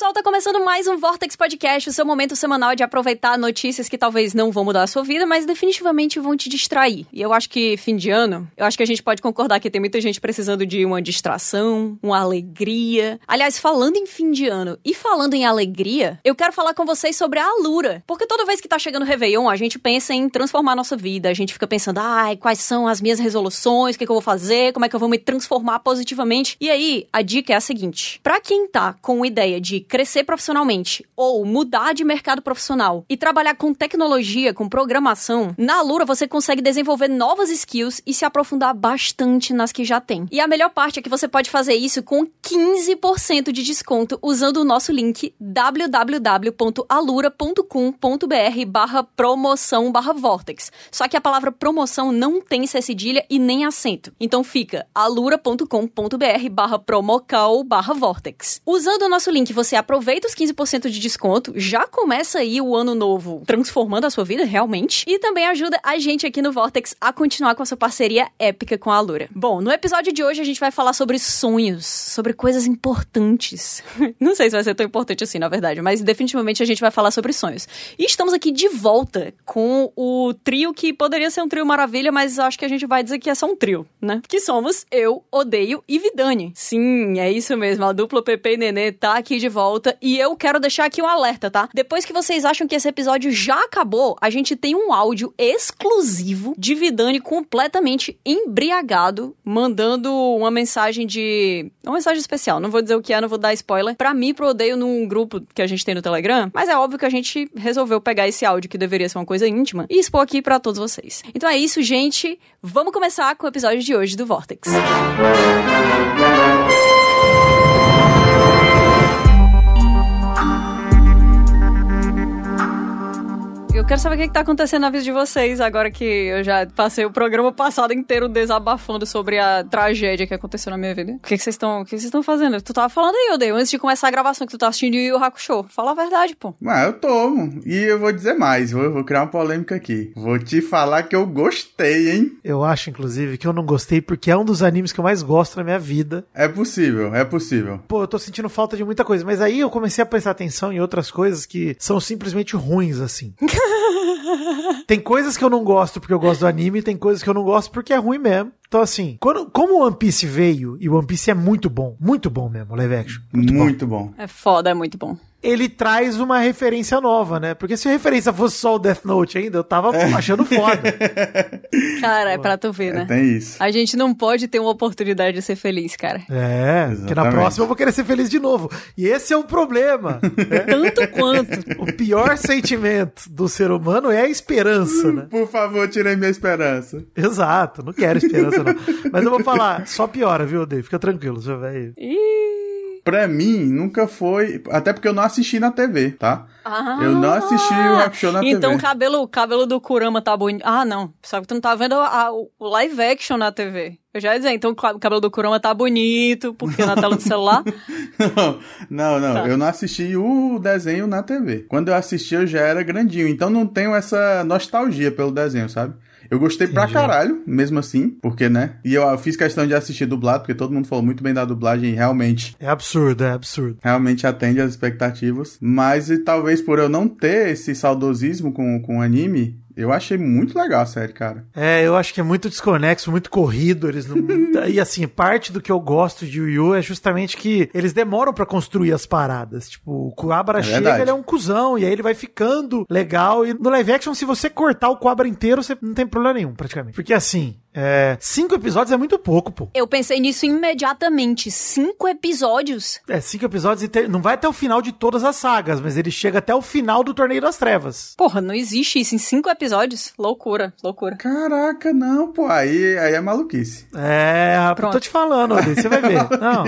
pessoal, tá começando mais um Vortex Podcast, o seu momento semanal de aproveitar notícias que talvez não vão mudar a sua vida, mas definitivamente vão te distrair. E eu acho que fim de ano, eu acho que a gente pode concordar que tem muita gente precisando de uma distração, uma alegria. Aliás, falando em fim de ano e falando em alegria, eu quero falar com vocês sobre a Alura. Porque toda vez que tá chegando o Réveillon, a gente pensa em transformar nossa vida. A gente fica pensando, ai, quais são as minhas resoluções, o que, que eu vou fazer, como é que eu vou me transformar positivamente. E aí, a dica é a seguinte: para quem tá com ideia de crescer profissionalmente ou mudar de mercado profissional e trabalhar com tecnologia, com programação, na Alura você consegue desenvolver novas skills e se aprofundar bastante nas que já tem. E a melhor parte é que você pode fazer isso com 15% de desconto usando o nosso link www.alura.com.br barra promoção barra vortex. Só que a palavra promoção não tem cedilha e nem acento. Então fica alura.com.br barra promocal barra vortex. Usando o nosso link, você aproveita os 15% de desconto, já começa aí o ano novo transformando a sua vida realmente e também ajuda a gente aqui no Vortex a continuar com a sua parceria épica com a Alura. Bom, no episódio de hoje a gente vai falar sobre sonhos, sobre coisas importantes. Não sei se vai ser tão importante assim, na verdade, mas definitivamente a gente vai falar sobre sonhos. E estamos aqui de volta com o trio que poderia ser um trio maravilha, mas acho que a gente vai dizer que é só um trio, né? Que somos eu, Odeio e Vidani. Sim, é isso mesmo, a dupla Pepe e Nenê tá aqui de volta e eu quero deixar aqui um alerta, tá? Depois que vocês acham que esse episódio já acabou, a gente tem um áudio exclusivo de Vidani completamente embriagado, mandando uma mensagem de. Uma mensagem especial, não vou dizer o que é, não vou dar spoiler. Pra mim, pro Odeio, num grupo que a gente tem no Telegram, mas é óbvio que a gente resolveu pegar esse áudio, que deveria ser uma coisa íntima, e expor aqui para todos vocês. Então é isso, gente. Vamos começar com o episódio de hoje do Vortex. Eu quero saber o que, que tá acontecendo na vida de vocês, agora que eu já passei o programa passado inteiro desabafando sobre a tragédia que aconteceu na minha vida. O que, que vocês estão. O que vocês estão fazendo? Tu tava falando aí, Odeio, antes de começar a gravação que tu tá assistindo Yu Yu Hakusho. Fala a verdade, pô. Mas eu tô. E eu vou dizer mais, vou, vou criar uma polêmica aqui. Vou te falar que eu gostei, hein? Eu acho, inclusive, que eu não gostei porque é um dos animes que eu mais gosto na minha vida. É possível, é possível. Pô, eu tô sentindo falta de muita coisa, mas aí eu comecei a prestar atenção em outras coisas que são simplesmente ruins, assim. tem coisas que eu não gosto porque eu gosto do anime, tem coisas que eu não gosto porque é ruim mesmo. Então, assim, quando, como o One Piece veio, e o One Piece é muito bom, muito bom mesmo, live action. Muito, muito bom. bom. É foda, é muito bom ele traz uma referência nova, né? Porque se a referência fosse só o Death Note ainda, eu tava é. achando foda. Cara, é pra tu ver, né? É, tem isso. A gente não pode ter uma oportunidade de ser feliz, cara. É, Exatamente. porque na próxima eu vou querer ser feliz de novo. E esse é o problema. Né? Tanto quanto. O pior sentimento do ser humano é a esperança, né? Por favor, tirei minha esperança. Exato, não quero esperança, não. Mas eu vou falar, só piora, viu, Dave? Fica tranquilo, seu velho. Ih pra mim, nunca foi. Até porque eu não assisti na TV, tá? Ah, eu não assisti o Hakusho na então, TV. Então o cabelo, cabelo do Kurama tá bonito. Ah, não. Só que tu não tá vendo a, a, o live action na TV. Eu já ia dizer, então o cabelo do Kurama tá bonito, porque na tela do celular. não, não, não tá. eu não assisti o desenho na TV. Quando eu assisti, eu já era grandinho. Então não tenho essa nostalgia pelo desenho, sabe? Eu gostei Entendi. pra caralho, mesmo assim, porque, né? E eu, eu, fiz questão de assistir dublado, porque todo mundo falou muito bem da dublagem e realmente. É absurdo, é absurdo. Realmente atende às expectativas. Mas e talvez por eu não ter esse saudosismo com, com o anime, eu achei muito legal a série, cara. É, eu acho que é muito desconexo, muito corrido. Eles não... e assim, parte do que eu gosto de Yu é justamente que eles demoram para construir as paradas. Tipo, o Kuabara é chega, verdade. ele é um cuzão, e aí ele vai ficando legal. E no live action, se você cortar o Kuabara inteiro, você não tem problema nenhum, praticamente. Porque assim, é, cinco episódios é muito pouco, pô. Eu pensei nisso imediatamente. Cinco episódios? É, cinco episódios e te... não vai até o final de todas as sagas, mas ele chega até o final do Torneio das Trevas. Porra, não existe isso em cinco episódios? Loucura, loucura. Caraca, não, pô. Aí, aí é maluquice. É, Pronto. tô te falando, você vai ver. Não.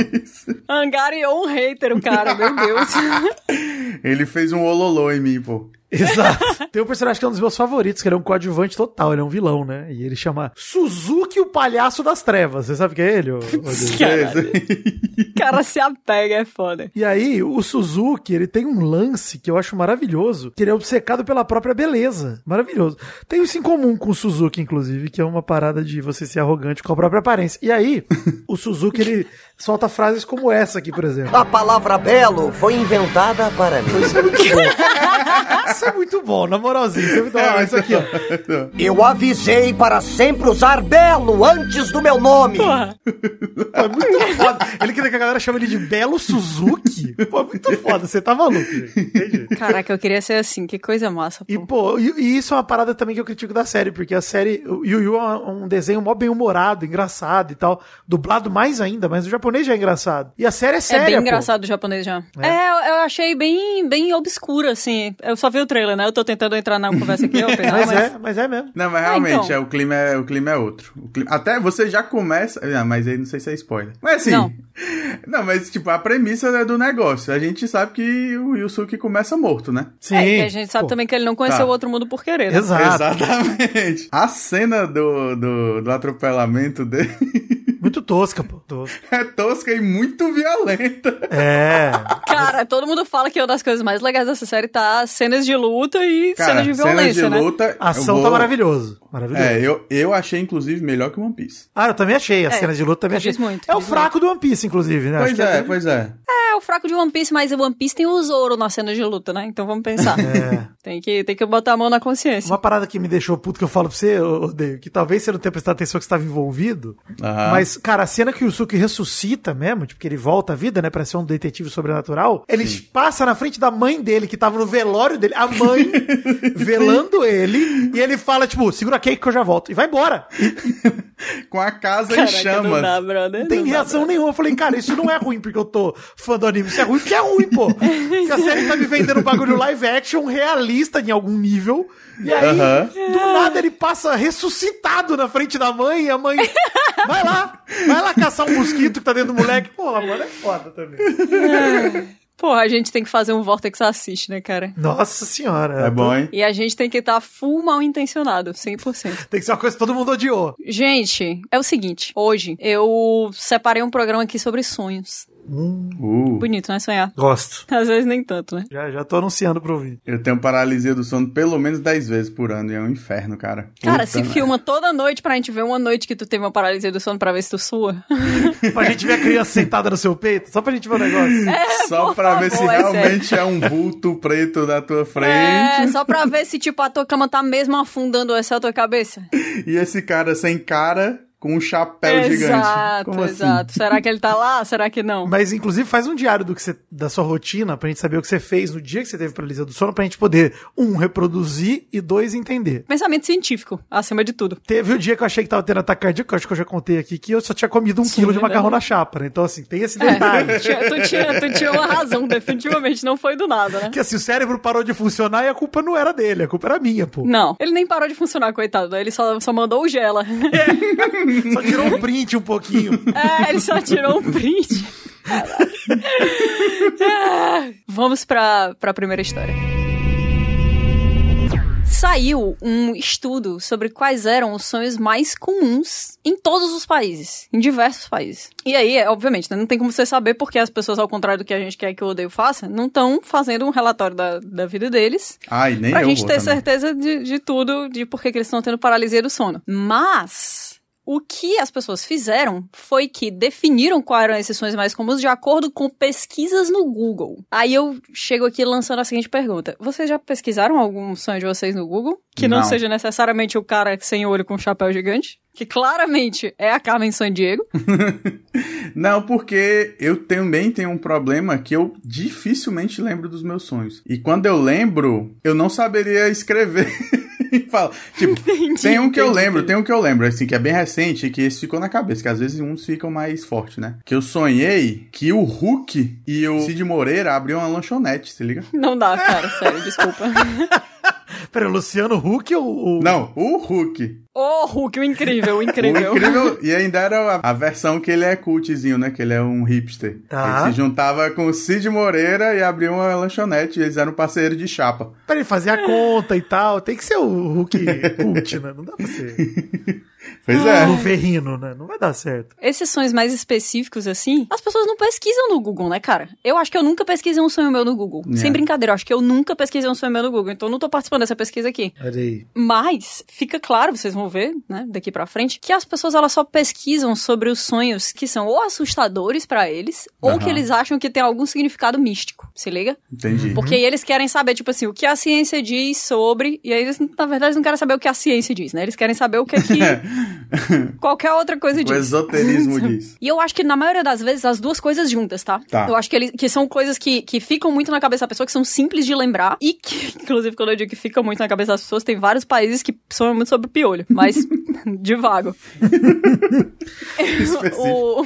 Angariou um hater, o cara, meu Deus. ele fez um ololô em mim, pô. Exato. Tem um personagem que é um dos meus favoritos, que ele é um coadjuvante total, ele é um vilão, né? E ele chama Suzuki o Palhaço das Trevas. Você sabe quem é ele? O cara se apega, é foda. E aí, o Suzuki, ele tem um lance que eu acho maravilhoso, que ele é obcecado pela própria beleza. Maravilhoso. Tem isso em comum com o Suzuki, inclusive, que é uma parada de você ser arrogante com a própria aparência. E aí, o Suzuki, ele solta frases como essa aqui, por exemplo. A palavra belo foi inventada para mim. Isso é muito bom. Isso é muito bom, na moralzinha. Isso, é muito... ah, isso aqui, ó. Eu avisei para sempre usar belo antes do meu nome. Porra. É muito foda. Ele queria que a galera chame ele de Belo Suzuki. Pô, é muito foda. Você tá maluco, gente. Caraca, eu queria ser assim. Que coisa massa, pô. E, pô, e, e, isso é uma parada também que eu critico da série, porque a série, o Yu Yu é um desenho mó bem humorado, engraçado e tal. Dublado mais ainda, mas o japonês já é engraçado. E a série é séria, É bem engraçado o japonês já. É, é eu achei bem, bem obscuro, assim. Eu só vi o trailer, né? Eu tô tentando entrar na conversa aqui. mas, mas, é, mas é mesmo. Não, mas realmente, ah, então. é, o, clima é, o clima é outro. Clima, até você já começa... Não, mas aí não sei se é spoiler. Mas assim... Não. não, mas tipo, a premissa é do negócio. A gente sabe que o Yusuke começa morto, né? Sim. É, e a gente sabe Pô. também que ele não conheceu o tá. outro mundo por querer. Né? Exato. Exatamente. A cena do, do, do atropelamento dele... Muito tosca, pô. Tosca. É tosca e muito violenta. É. Cara, todo mundo fala que uma das coisas mais legais dessa série tá cenas de luta e Cara, cenas de violência, cenas de né? luta, A ação vou... tá maravilhoso. Maravilhoso. É, eu, eu achei, inclusive, melhor que One Piece. Ah, eu também achei. As é, cenas de luta também achei. Muito, é o fraco muito. do One Piece, inclusive, né? Pois é, é, pois é. É, o fraco de One Piece, mas o One Piece tem o Zoro na cena de luta, né? Então vamos pensar. É. tem, que, tem que botar a mão na consciência. Uma parada que me deixou puto que eu falo pra você, Odeio, que talvez você não tenha prestado atenção que você estava envolvido, mas, cara, a cena que o Yusuke ressuscita mesmo, tipo, que ele volta à vida, né, pra ser um detetive sobrenatural, ele Sim. passa na frente da mãe dele, que tava no velório dele, a mãe velando ele, e ele fala, tipo, segura aqui que eu já volto, e vai embora. Com a casa Caraca, em chamas. Não, dá, não tem não reação dá, nenhuma. Eu falei, cara, isso não é ruim porque eu tô fã do anime, isso é ruim porque é ruim, pô. Porque a série tá me vendendo um bagulho live action realista em algum nível, e aí, do nada, ele passa ressuscitado na frente da mãe e a mãe. Vai lá, vai lá caçar um mosquito que tá dentro do moleque. Porra, mano, é foda também. Porra, a gente tem que fazer um Vortex Assist, né, cara? Nossa senhora. É bom, hein? E a gente tem que estar tá full mal intencionado, 100%. tem que ser uma coisa que todo mundo odiou. Gente, é o seguinte. Hoje, eu separei um programa aqui sobre sonhos. Hum. Uh. Bonito, né? Sonhar. Gosto. Às vezes nem tanto, né? Já, já tô anunciando pro ouvir. Eu tenho paralisia do sono pelo menos 10 vezes por ano e é um inferno, cara. Cara, Puta se filma toda noite pra gente ver uma noite que tu teve uma paralisia do sono pra ver se tu sua. pra gente ver a criança sentada no seu peito, só pra gente ver o negócio. É, só pra favor, ver se é realmente sério. é um vulto preto na tua frente. É, só pra ver se, tipo, a tua cama tá mesmo afundando essa tua cabeça. E esse cara sem cara com um chapéu exato, gigante. Exato, assim? exato. Será que ele tá lá? Será que não? Mas, inclusive, faz um diário do que você, da sua rotina pra gente saber o que você fez no dia que você teve paralisia do sono, pra gente poder, um, reproduzir e dois, entender. Pensamento científico, acima de tudo. Teve o dia que eu achei que tava tendo ataque cardíaco, que eu acho que eu já contei aqui, que eu só tinha comido um Sim, quilo de macarrão na chapa, né? Então, assim, tem esse é, detalhe. É, tu, tinha, tu tinha uma razão, definitivamente, não foi do nada, né? Que assim, o cérebro parou de funcionar e a culpa não era dele, a culpa era minha, pô. Não, ele nem parou de funcionar, coitado. Ele só, só mandou o gela. É. Só tirou um print um pouquinho. É, ele só tirou um print. Vamos pra, pra primeira história saiu um estudo sobre quais eram os sonhos mais comuns em todos os países, em diversos países. E aí, obviamente, né, não tem como você saber porque as pessoas, ao contrário do que a gente quer que o Odeio faça, não estão fazendo um relatório da, da vida deles. Ai, nem pra eu gente ter também. certeza de, de tudo, de por que eles estão tendo paralisia do sono. Mas o que as pessoas fizeram foi que definiram quais eram esses sonhos mais comuns de acordo com pesquisas no Google. Aí eu chego aqui lançando a seguinte pergunta: Vocês já pesquisaram algum sonho de vocês no Google? Que não, não seja necessariamente o cara sem olho com chapéu gigante? Que claramente é a Carmen Sandiego. não, porque eu também tenho um problema que eu dificilmente lembro dos meus sonhos. E quando eu lembro, eu não saberia escrever. fala. Tipo, entendi, tem um que entendi. eu lembro, tem um que eu lembro, assim, que é bem recente, que esse ficou na cabeça, que às vezes uns ficam mais fortes, né? Que eu sonhei que o Hulk e o Cid Moreira abriam uma lanchonete, se liga? Não dá, cara, sério, desculpa. Peraí, Luciano Huck ou. Não, o Huck. O Hulk, o incrível, o incrível. o incrível, e ainda era a, a, versão que ele é cultzinho, né? Que ele é um hipster. Tá. Ele se juntava com o Cid Moreira e abriu uma lanchonete. E eles eram parceiros de chapa. Peraí, fazia a conta e tal. Tem que ser o Hulk cult, né? Não dá pra ser. Pois é. No ferrino, né? Não vai dar certo. Esses sonhos mais específicos, assim, as pessoas não pesquisam no Google, né, cara? Eu acho que eu nunca pesquisei um sonho meu no Google. É. Sem brincadeira, eu acho que eu nunca pesquisei um sonho meu no Google. Então eu não tô participando dessa pesquisa aqui. Olha aí. Mas, fica claro, vocês vão ver, né, daqui pra frente, que as pessoas elas só pesquisam sobre os sonhos que são ou assustadores para eles, uhum. ou que eles acham que tem algum significado místico. Se liga? Entendi. Porque aí eles querem saber, tipo assim, o que a ciência diz sobre. E aí eles, na verdade, não querem saber o que a ciência diz, né? Eles querem saber o que é que. qualquer outra coisa diz. O esoterismo diz. E eu acho que na maioria das vezes as duas coisas juntas, tá? tá. Eu acho que, eles, que são coisas que, que ficam muito na cabeça da pessoa, que são simples de lembrar. E que, inclusive, quando eu digo que fica muito na cabeça das pessoas, tem vários países que são muito sobre piolho. Mas de vago. o...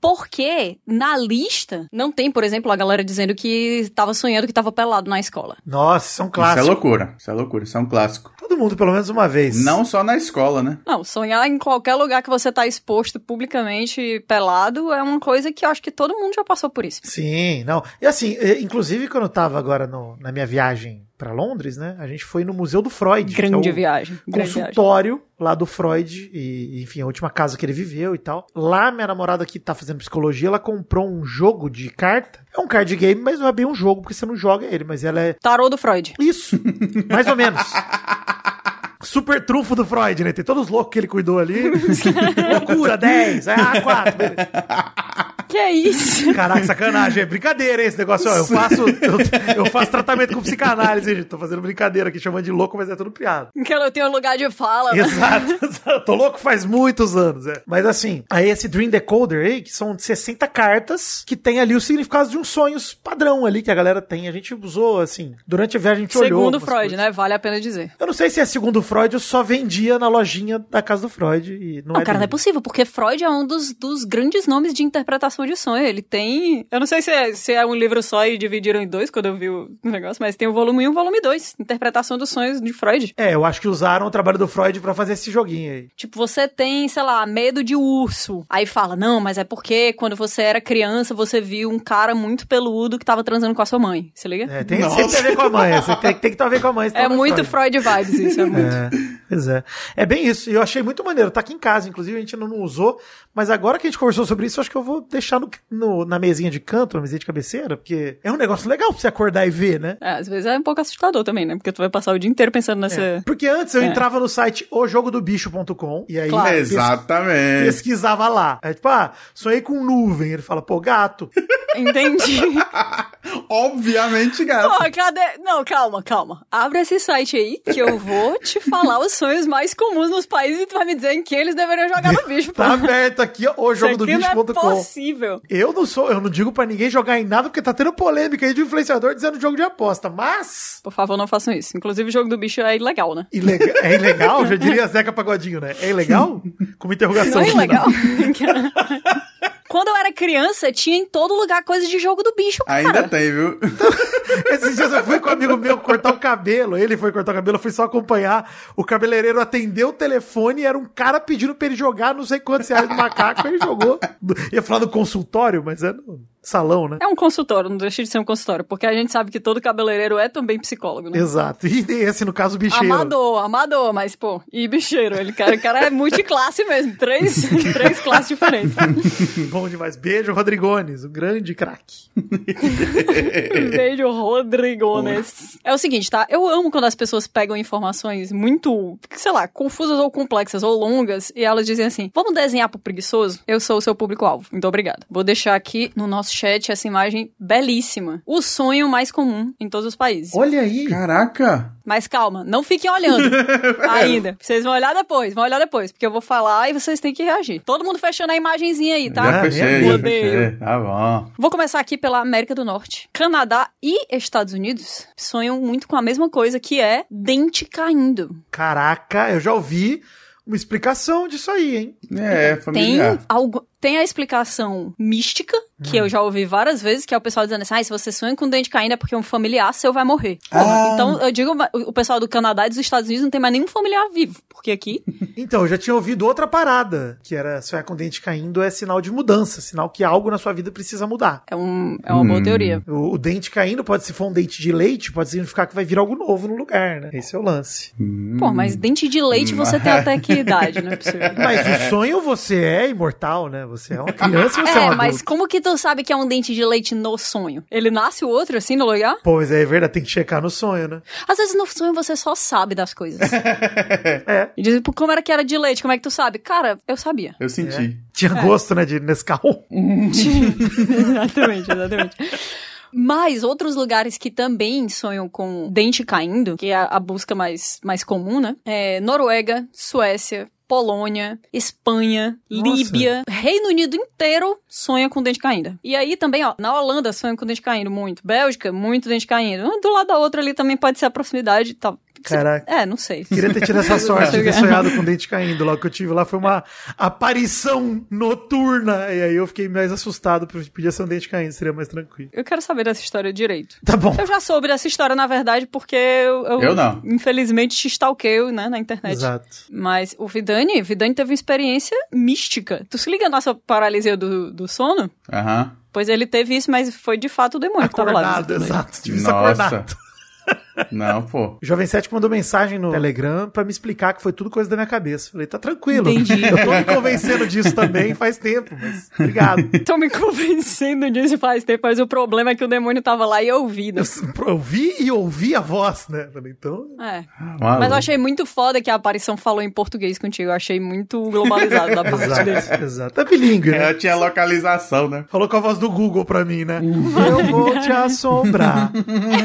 Porque na lista não tem, por exemplo, a galera dizendo que estava sonhando que estava pelado na escola. Nossa, isso é um clássico. Isso é loucura. Isso é loucura. Isso é um clássico. Todo mundo, pelo menos uma vez. Não só na escola, né? Não, em qualquer lugar que você tá exposto publicamente pelado é uma coisa que eu acho que todo mundo já passou por isso. Sim, não. E assim, inclusive quando eu tava agora no, na minha viagem para Londres, né? A gente foi no Museu do Freud. Grande é viagem. Consultório viagem. lá do Freud e, enfim, a última casa que ele viveu e tal. Lá minha namorada que tá fazendo psicologia, ela comprou um jogo de carta. É um card game, mas não é bem um jogo porque você não joga ele, mas ela é Tarô do Freud. Isso. mais ou menos. Super trunfo do Freud, né? Tem todos os loucos que ele cuidou ali. Loucura, 10, ah, 4. Que é isso? Caraca, sacanagem. É brincadeira hein, esse negócio. Ó, eu faço, eu, eu, faço tratamento com psicanálise, gente. Tô fazendo brincadeira aqui, chamando de louco, mas é tudo piada. Que eu tenho um lugar de fala. Exato. Tô louco faz muitos anos, é. Mas assim, aí esse Dream Decoder aí, que são 60 cartas, que tem ali o significado de uns sonhos padrão ali que a galera tem. A gente usou, assim, durante a viagem a gente segundo olhou. Segundo Freud, coisas. né? Vale a pena dizer. Eu não sei se é segundo Freud ou só vendia na lojinha da casa do Freud. E não, não é cara, dele. não é possível, porque Freud é um dos, dos grandes nomes de interpretação de sonho. Ele tem. Eu não sei se é, se é um livro só e dividiram em dois quando eu vi o negócio, mas tem o volume 1 e o volume 2. Interpretação dos sonhos de Freud. É, eu acho que usaram o trabalho do Freud para fazer esse joguinho aí. Tipo, você tem, sei lá, medo de urso. Aí fala, não, mas é porque quando você era criança você viu um cara muito peludo que tava transando com a sua mãe. Se liga? É, tem, sempre a ver com a mãe. Tem, tem que ter a ver com a mãe. É muito Freud. Freud vibes isso, é muito. É, pois é. É bem isso. E eu achei muito maneiro. Tá aqui em casa, inclusive, a gente não usou. Mas agora que a gente conversou sobre isso, eu acho que eu vou deixar no, no, na mesinha de canto, na mesinha de cabeceira, porque é um negócio legal pra você acordar e ver, né? É, às vezes é um pouco assustador também, né? Porque tu vai passar o dia inteiro pensando nessa. É. Porque antes eu é. entrava no site ojogodobicho.com e aí claro. Exatamente. pesquisava lá. Aí, tipo, ah, sonhei com nuvem. Ele fala, pô, gato. Entendi. Obviamente, gato. Pô, cadê? Não, calma, calma. Abre esse site aí que eu vou te falar os sonhos mais comuns nos países e tu vai me dizer em que eles deveriam jogar no bicho. tá aberto aqui, ó, o jogo do bicho.com. Não é possível. Eu não sou, eu não digo para ninguém jogar em nada porque tá tendo polêmica aí de influenciador dizendo jogo de aposta, mas Por favor, não façam isso. Inclusive o jogo do bicho é ilegal, né? Ilega é ilegal? Já diria Zeca Pagodinho, né? É ilegal? Com interrogação. Não é ilegal. Quando eu era criança, tinha em todo lugar coisa de jogo do bicho, cara. Ainda tem, viu? Esses dias eu fui com um amigo meu cortar o cabelo. Ele foi cortar o cabelo, eu fui só acompanhar. O cabeleireiro atendeu o telefone e era um cara pedindo pra ele jogar não sei quantos reais no macaco. Ele jogou. Ia falar do consultório, mas é salão, né? É um consultório, não deixa de ser um consultório. Porque a gente sabe que todo cabeleireiro é também psicólogo, né? Exato. E esse, no caso, bicheiro. Amador, amador, mas, pô, e bicheiro. Ele, cara, o cara é multiclasse mesmo. Três, três classes diferentes. Bom demais. Beijo, Rodrigones, o grande craque. Beijo, Rodrigones. É o seguinte, tá? Eu amo quando as pessoas pegam informações muito, sei lá, confusas ou complexas ou longas e elas dizem assim: vamos desenhar pro preguiçoso? Eu sou o seu público-alvo. Muito obrigada. Vou deixar aqui no nosso chat essa imagem belíssima. O sonho mais comum em todos os países. Olha aí. Caraca. Mas calma, não fiquem olhando ainda. Vocês vão olhar depois, vão olhar depois, porque eu vou falar e vocês têm que reagir. Todo mundo fechando a imagenzinha aí, tá? Já fechei, já fechei. Tá bom. Vou começar aqui pela América do Norte. Canadá e Estados Unidos sonham muito com a mesma coisa, que é dente caindo. Caraca, eu já ouvi uma explicação disso aí, hein? É, familiar. Tem algo, tem a explicação mística que hum. eu já ouvi várias vezes, que é o pessoal dizendo assim, ah, se você sonha com dente caindo é porque um familiar seu vai morrer. Ah. Então, eu digo, o pessoal do Canadá e dos Estados Unidos não tem mais nenhum familiar vivo, porque aqui... então, eu já tinha ouvido outra parada, que era sonhar com dente caindo é sinal de mudança, sinal que algo na sua vida precisa mudar. É, um, é uma hum. boa teoria. O, o, dente caindo pode, se for um dente de leite, pode significar que vai vir algo novo no lugar, né? Esse é o lance. Hum. Pô, mas dente de leite você tem até que idade, não é possível. Mas o sonho você é imortal, né? Você é uma criança e você é, é um mas como que tu sabe que é um dente de leite no sonho? Ele nasce o outro assim no lugar? Pois é, é verdade, tem que checar no sonho, né? Às vezes no sonho você só sabe das coisas. é. E diz, como era que era de leite? Como é que tu sabe? Cara, eu sabia. Eu senti. É. Tinha é. gosto, né, de Nescau. exatamente, exatamente. Mas outros lugares que também sonham com dente caindo, que é a busca mais, mais comum, né? É Noruega, Suécia, Polônia, Espanha, Nossa. Líbia, Reino Unido inteiro sonha com dente caindo. E aí também, ó, na Holanda sonha com dente caindo muito. Bélgica, muito dente caindo. Do lado da outra ali também pode ser a proximidade tal. Caraca. É, não sei. Queria ter tido essa sorte de ter sonhado com o dente caindo. Logo que eu tive lá foi uma aparição noturna. E aí eu fiquei mais assustado. Podia ser um dente caindo, seria mais tranquilo. Eu quero saber dessa história direito. Tá bom. Eu já soube dessa história, na verdade, porque eu, eu, eu não. infelizmente te stalkeio, né, na internet. Exato. Mas o Vidani, Vidani teve uma experiência mística. Tu se liga a nossa paralisia do, do sono? Aham. Uhum. Pois ele teve isso, mas foi de fato o demônio acordado, que tava lá. Exato, tive Nossa. acordado. Não, pô. O Jovem 7 mandou mensagem no Telegram pra me explicar que foi tudo coisa da minha cabeça. Falei, tá tranquilo. Entendi. Eu tô me convencendo disso também faz tempo, mas obrigado. tô me convencendo disso faz tempo, mas o problema é que o demônio tava lá e eu ouvi. Né? Eu, eu vi e ouvi a voz, né? Falei, então. É. Maluco. Mas eu achei muito foda que a aparição falou em português contigo. Eu achei muito globalizado da parte exato, dele. Exato. É bilíngue, né? É, tinha localização, né? Falou com a voz do Google pra mim, né? eu vou te assombrar.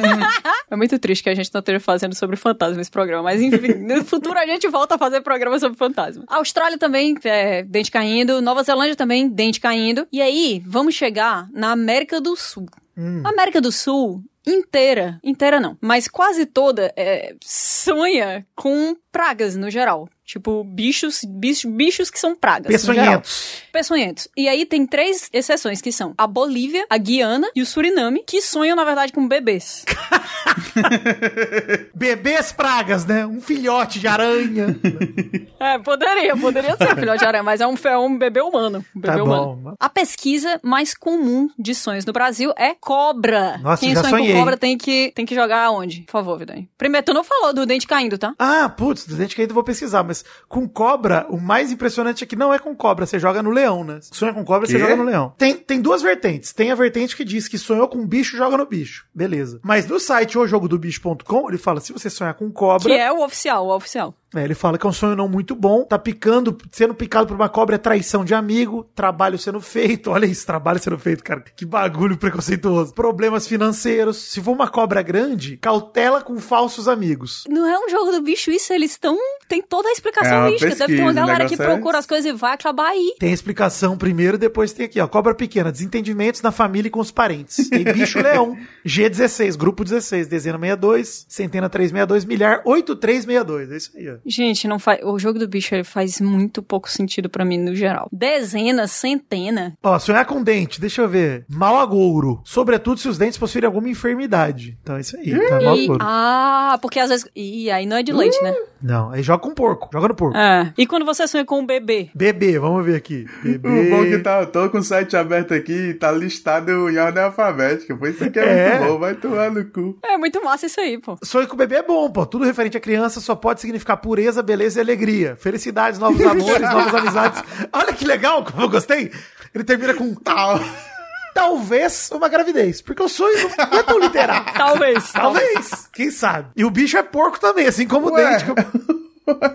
é muito triste que a gente não esteja fazendo sobre fantasma esse programa. Mas enfim, no futuro a gente volta a fazer programa sobre fantasma. Austrália também, é, dente caindo. Nova Zelândia também, dente caindo. E aí, vamos chegar na América do Sul. Hum. América do Sul inteira, inteira não, mas quase toda é, sonha com pragas no geral. Tipo, bichos, bichos, bichos que são pragas. Peçonhentos. Peçonhentos. E aí tem três exceções, que são a Bolívia, a Guiana e o Suriname, que sonham, na verdade, com bebês. bebês pragas, né? Um filhote de aranha. é, poderia, poderia ser um filhote de aranha, mas é um, é um bebê humano. Um bebê tá humano. Bom. A pesquisa mais comum de sonhos no Brasil é cobra. Nossa, Quem já sonha sonhei. com cobra tem que, tem que jogar onde? Por favor, Vidani. Primeiro, tu não falou do dente caindo, tá? Ah, putz, do dente caindo eu vou pesquisar, mas com cobra, o mais impressionante é que não é com cobra, você joga no leão, né? Sonha com cobra, que? você joga no leão. Tem, tem duas vertentes. Tem a vertente que diz que sonhou com bicho, joga no bicho. Beleza. Mas no site ojogodobicho.com, ele fala, se você sonhar com cobra... Que é o oficial, o oficial. É, ele fala que é um sonho não muito bom, tá picando, sendo picado por uma cobra é traição de amigo, trabalho sendo feito, olha isso, trabalho sendo feito, cara, que bagulho preconceituoso. Problemas financeiros, se for uma cobra grande, cautela com falsos amigos. Não é um jogo do bicho isso, eles estão, tem toda a explicação é mística, pesquisa, deve ter uma galera que é procura as coisas e vai acabar aí. Tem a explicação primeiro, depois tem aqui, ó, cobra pequena, desentendimentos na família e com os parentes. Tem bicho leão, G16, grupo 16, dezena 62, centena 362, milhar 8362, é isso aí, ó. Gente, não faz. O jogo do bicho ele faz muito pouco sentido para mim no geral. Dezena, centena. Ó, sonhar com dente, deixa eu ver. Mal agouro. Sobretudo se os dentes possuírem alguma enfermidade. Então é isso aí, tá? Mal agouro. Ah, porque às vezes. Ih, aí não é de leite, né? Não, aí joga com porco. Joga no porco. É. E quando você sonha com um bebê? Bebê, vamos ver aqui. Bebê. O bom que tá, tô com o site aberto aqui e tá listado em ordem alfabética. Foi isso que é, é, muito bom, vai tomar no cu. É muito massa isso aí, pô. Sonho com o bebê é bom, pô. Tudo referente à criança só pode significar pureza, beleza e alegria. Felicidades, novos amores, novas amizades. Olha que legal, como eu gostei. Ele termina com tal talvez uma gravidez. Porque o sonho não é tão literal. talvez, talvez. Quem sabe? E o bicho é porco também, assim como Ué. o dente.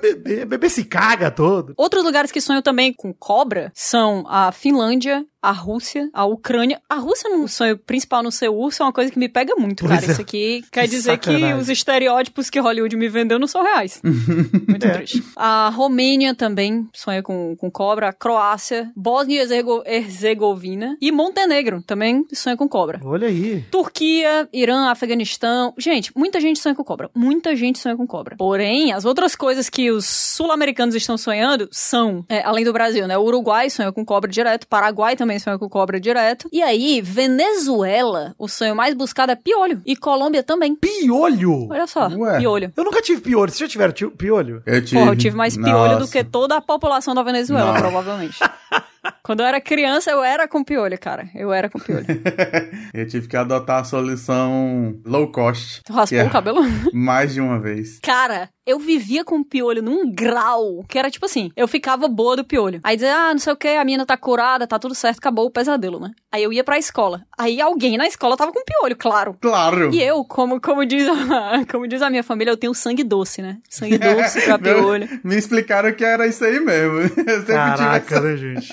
Bebê, bebê se caga todo. Outros lugares que sonham também com cobra são a Finlândia, a Rússia, a Ucrânia. A Rússia no sonho principal no seu urso é uma coisa que me pega muito, pois cara. É. Isso aqui quer que dizer sacanagem. que os estereótipos que Hollywood me vendeu não são reais. muito é. triste. A Romênia também sonha com, com cobra. A Croácia, Bósnia e Herzegovina e Montenegro também sonha com cobra. Olha aí. Turquia, Irã, Afeganistão. Gente, muita gente sonha com cobra. Muita gente sonha com cobra. Porém, as outras coisas coisas que os sul-americanos estão sonhando são, é, além do Brasil, né? O Uruguai sonha com cobra direto, Paraguai também sonha com cobra direto. E aí, Venezuela, o sonho mais buscado é piolho. E Colômbia também. Piolho? Olha só, Ué. piolho. Eu nunca tive piolho. Vocês já tiveram piolho? Eu tive. Porra, eu tive mais piolho Nossa. do que toda a população da Venezuela, Nossa. provavelmente. Quando eu era criança, eu era com piolho, cara. Eu era com piolho. eu tive que adotar a solução low cost. Tu raspou é o cabelo? Mais de uma vez. Cara, eu vivia com piolho num grau que era tipo assim, eu ficava boa do piolho. Aí dizia, ah, não sei o que, a menina tá curada, tá tudo certo, acabou o pesadelo, né? Aí eu ia pra escola. Aí alguém na escola tava com piolho, claro. Claro. E eu, como, como, diz, a, como diz a minha família, eu tenho sangue doce, né? Sangue doce pra piolho. Me explicaram que era isso aí mesmo. Eu sempre Caraca, tive essa... né, gente?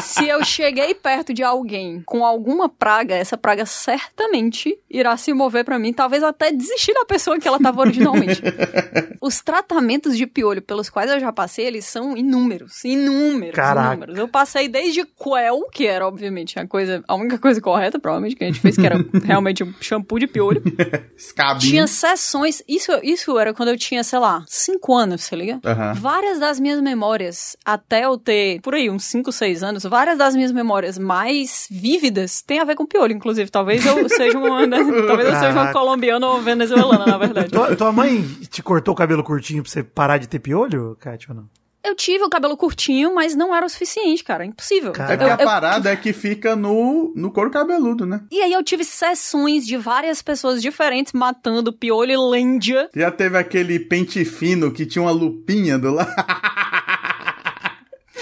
Se eu cheguei perto de alguém com alguma praga, essa praga certamente irá se mover para mim, talvez até desistir da pessoa que ela estava originalmente. Os tratamentos de piolho pelos quais eu já passei, eles são inúmeros, inúmeros, Caraca. inúmeros. Eu passei desde Quell, que era obviamente a coisa, a única coisa correta, provavelmente que a gente fez, que era realmente um shampoo de piolho. Tinha sessões, isso, isso era quando eu tinha, sei lá, 5 anos, se liga? Uhum. Várias das minhas memórias, até eu ter, por aí, uns 5, 6 anos, várias das minhas memórias mais vívidas têm a ver com piolho, inclusive. Talvez eu seja uma, né? talvez eu seja uma colombiana ou venezuelana, na verdade. Tua, tua, mãe te cortou o cabelo curtinho pra você parar de ter piolho, Kátia, ou não? Eu tive o cabelo curtinho, mas não era o suficiente, cara. Impossível. É porque a parada eu... é que fica no, no couro cabeludo, né? E aí eu tive sessões de várias pessoas diferentes matando piolho e lândia. Já teve aquele pente fino que tinha uma lupinha do lado.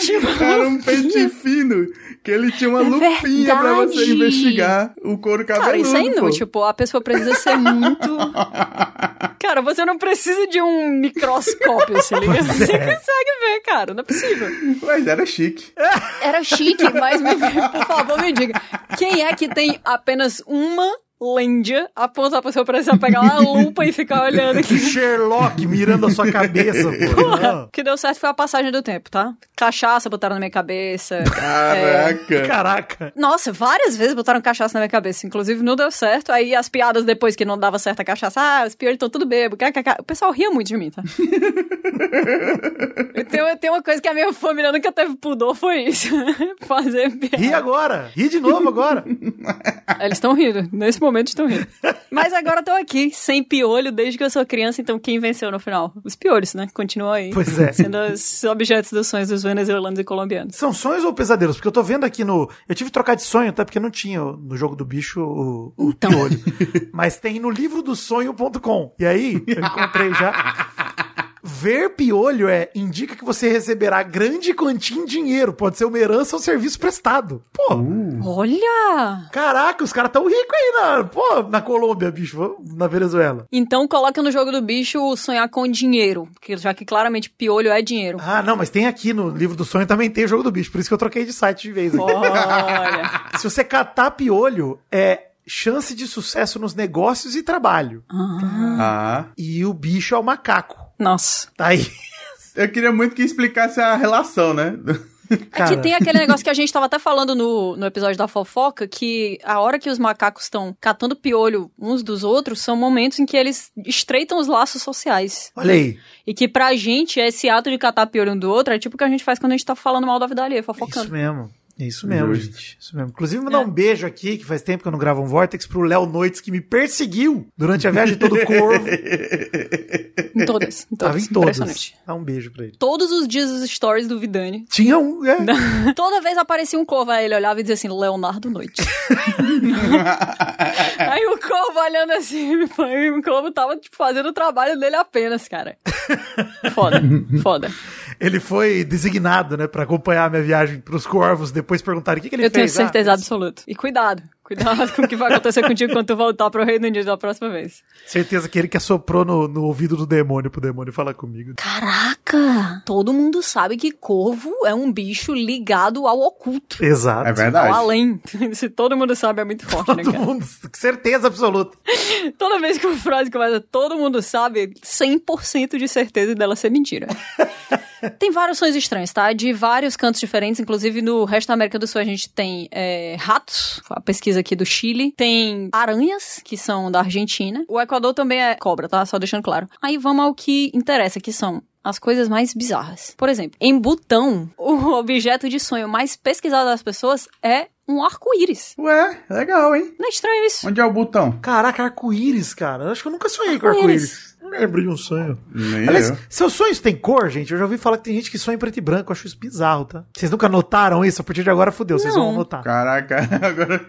Tipo, Era um pente fino que ele tinha uma é lupinha para você investigar o couro cabeludo. Cara, isso é inútil, pô. A pessoa precisa ser muito. cara, você não precisa de um microscópio, se liga? Você é. consegue ver, cara. Não é possível. Mas era chique. Era chique, mas me, por favor, me diga. Quem é que tem apenas uma Lândia, aponta a pessoa pra você pegar uma lupa e ficar olhando aqui. Sherlock mirando a sua cabeça, pô. O que deu certo foi a passagem do tempo, tá? Cachaça botaram na minha cabeça. Caraca. É... Caraca. Nossa, várias vezes botaram cachaça na minha cabeça. Inclusive, não deu certo. Aí as piadas depois que não dava certo a cachaça. Ah, os piores estão tudo bebo. O pessoal ria muito de mim, tá? tem, tem uma coisa que a minha família nunca teve pudor, foi isso. Fazer piada. Ri agora. Ri de novo agora. Eles estão rindo. Nesse momento momento estão rindo. Mas agora estou aqui, sem piolho, desde que eu sou criança, então quem venceu no final? Os piolhos, né? Continuam aí. Pois é. Sendo os objetos dos sonhos dos venezuelanos e colombianos. São sonhos ou pesadelos? Porque eu tô vendo aqui no. Eu tive que trocar de sonho, até porque não tinha no jogo do bicho o, o então. piolho. Mas tem no livro do sonho.com. E aí, eu encontrei já. Ver piolho é indica que você receberá grande quantia em dinheiro. Pode ser uma herança ou serviço prestado. Pô. Uh. Olha! Caraca, os caras tão ricos aí na, pô, na Colômbia, bicho, na Venezuela. Então coloca no jogo do bicho sonhar com dinheiro. Porque já que claramente piolho é dinheiro. Ah, não, mas tem aqui no livro do sonho também tem o jogo do bicho. Por isso que eu troquei de site de vez. Olha. Se você catar piolho, é chance de sucesso nos negócios e trabalho. Ah. E o bicho é o macaco. Nossa. Tá aí. Eu queria muito que explicasse a relação, né? É que tem aquele negócio que a gente tava até falando no, no episódio da fofoca, que a hora que os macacos estão catando piolho uns dos outros, são momentos em que eles estreitam os laços sociais. Olha aí. E que pra gente, esse ato de catar piolho um do outro é tipo o que a gente faz quando a gente tá falando mal da vida alheia, fofocando. Isso mesmo. É isso mesmo, Just. gente. Isso mesmo. Inclusive, mandar é. um beijo aqui, que faz tempo que eu não gravo um Vortex, pro Léo Noites, que me perseguiu durante a viagem todo o corvo. em todas. Em todas. Tava em todas. Dá um beijo pra ele. Todos os dias os stories do Vidani. Tinha um, é. Toda vez aparecia um corvo, aí ele olhava e dizia assim, Leonardo Noite. aí o corvo olhando assim, o corvo tava tipo, fazendo o trabalho dele apenas, cara. Foda, foda. Ele foi designado, né, pra acompanhar a minha viagem pros corvos depois perguntarem o que, que ele eu fez. Eu tenho certeza ah, absoluta. E cuidado. Cuidado com o que vai acontecer contigo quando tu voltar pro Reino Unido da próxima vez. Certeza que ele que assoprou no, no ouvido do demônio pro demônio falar comigo. Caraca! Todo mundo sabe que corvo é um bicho ligado ao oculto. Exato. É verdade. Ao além. Se todo mundo sabe, é muito forte, todo né, cara? Mundo, certeza absoluta. Toda vez que uma frase começa, todo mundo sabe, 100% de certeza dela ser mentira. Tem vários sons estranhos, tá? De vários cantos diferentes, inclusive no resto da América do Sul a gente tem é, ratos, a pesquisa aqui do Chile. Tem aranhas, que são da Argentina. O Equador também é cobra, tá? Só deixando claro. Aí vamos ao que interessa, que são as coisas mais bizarras. Por exemplo, em Butão, o objeto de sonho mais pesquisado das pessoas é um arco-íris. Ué, legal, hein? Não é estranho isso? Onde é o botão? Caraca, arco-íris, cara. Eu acho que eu nunca sonhei com arco-íris. Lembro de um sonho. Nem Aliás, eu. seus sonhos têm cor, gente? Eu já ouvi falar que tem gente que sonha em preto e branco. Eu acho isso bizarro, tá? Vocês nunca notaram isso? A partir de agora fudeu, vocês vão notar. Caraca, agora.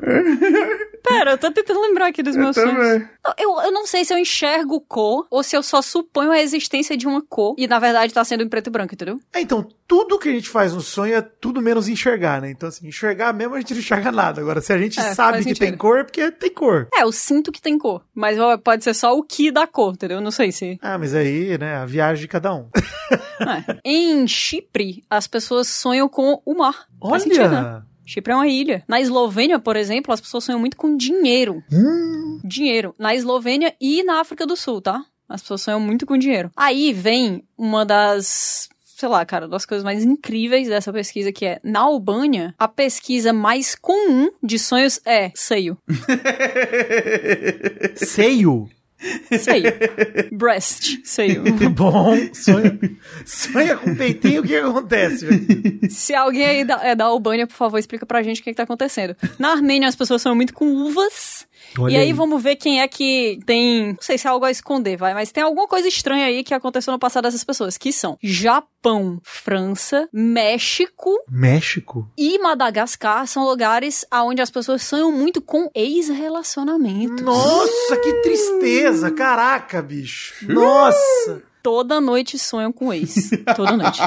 Pera, eu tô tentando lembrar aqui dos meus eu sonhos. Eu, eu não sei se eu enxergo cor ou se eu só suponho a existência de uma cor e na verdade tá sendo em preto e branco, entendeu? É, então, tudo que a gente faz no sonho é tudo menos enxergar, né? Então, assim, enxergar mesmo a gente não enxerga nada. Agora, se a gente é, sabe que sentido. tem cor, é porque tem cor. É, eu sinto que tem cor. Mas pode ser só o que da cor, entendeu? Não sei se. Ah, mas aí, né, a viagem de cada um. É. Em Chipre, as pessoas sonham com o mar. Olha! Sentido, né? Chipre é uma ilha. Na Eslovênia, por exemplo, as pessoas sonham muito com dinheiro. Hum. Dinheiro. Na Eslovênia e na África do Sul, tá? As pessoas sonham muito com dinheiro. Aí vem uma das sei lá, cara, das coisas mais incríveis dessa pesquisa que é na Albânia, a pesquisa mais comum de sonhos é seio. seio? Seio. Breast. Seio. Bom. Sonha, sonha com peitinho, o que acontece? Se alguém aí da, é da Albânia, por favor, explica pra gente o que, que tá acontecendo. Na Armênia, as pessoas são muito com uvas. Olha e aí, aí, vamos ver quem é que tem. Não sei se é algo a esconder, vai, mas tem alguma coisa estranha aí que aconteceu no passado dessas pessoas, que são Japão, França, México. México? E Madagascar são lugares onde as pessoas sonham muito com ex-relacionamentos. Nossa, que tristeza! Caraca, bicho! Nossa! Toda noite sonham com ex. Toda noite.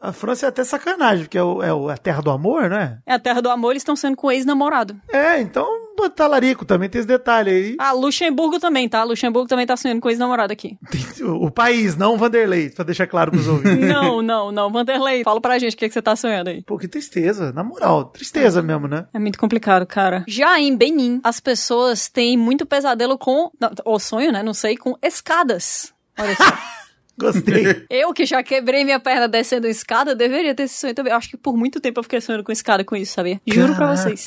A França é até sacanagem, porque é, o, é a terra do amor, né? É a terra do amor, eles estão sendo com ex-namorado. É, então talarico também tem esse detalhe aí. Ah, Luxemburgo também, tá? Luxemburgo também tá sonhando com ex-namorado aqui. O, o país, não o Vanderlei, pra deixar claro pros ouvintes. não, não, não, Vanderlei. Fala pra gente o que, é que você tá sonhando aí. Pô, que tristeza, na moral, tristeza é. mesmo, né? É muito complicado, cara. Já em Benin, as pessoas têm muito pesadelo com, ou sonho, né, não sei, com escadas. Olha só. Gostei. Eu que já quebrei minha perna descendo escada, deveria ter esse sonho também. Eu acho que por muito tempo eu fiquei sonhando com escada com isso, sabia? Juro Caraca. pra vocês.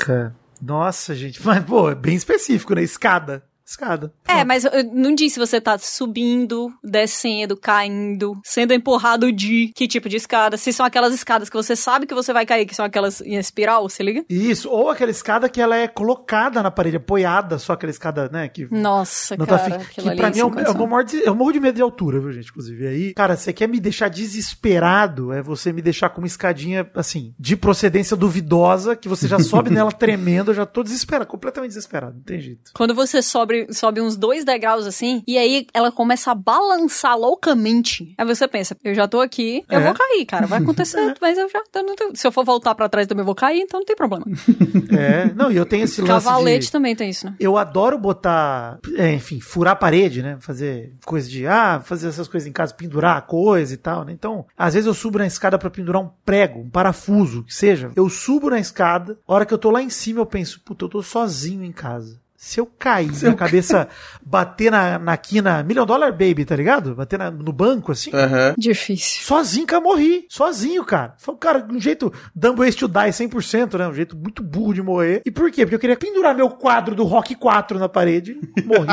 Nossa, gente. Mas, pô, é bem específico, né? Escada escada. É, mas eu não disse se você tá subindo, descendo, caindo, sendo empurrado de que tipo de escada. Se são aquelas escadas que você sabe que você vai cair, que são aquelas em espiral, se liga? Isso, ou aquela escada que ela é colocada na parede, apoiada, só aquela escada, né? Que Nossa, não cara. Tá que pra mim é um, eu, morro de, eu morro de medo de altura, viu, gente? Inclusive. Aí, cara, você quer me deixar desesperado, é você me deixar com uma escadinha, assim, de procedência duvidosa, que você já sobe nela tremendo, eu já tô desesperado, completamente desesperado, não tem jeito. Quando você sobe sobe, uns dois degraus assim, e aí ela começa a balançar loucamente. Aí você pensa, eu já tô aqui, eu é. vou cair, cara, vai acontecer, é. mas eu já. Eu se eu for voltar para trás também vou cair, então não tem problema. É, não, e eu tenho esse lance. Cavalete de... também tem isso, né? Eu adoro botar, é, enfim, furar a parede, né? Fazer coisa de, ah, fazer essas coisas em casa, pendurar a coisa e tal, né? Então, às vezes eu subo na escada para pendurar um prego, um parafuso, que seja. Eu subo na escada, a hora que eu tô lá em cima eu penso, puta, eu tô sozinho em casa se eu cair, se minha eu cabeça ca... bater na, na quina Million Dollar Baby, tá ligado? Bater na, no banco, assim. Uhum. Difícil. Sozinho que eu morri. Sozinho, cara. Foi, cara, um jeito dumb ways to die 100%, né? Um jeito muito burro de morrer. E por quê? Porque eu queria pendurar meu quadro do Rock 4 na parede. Morri.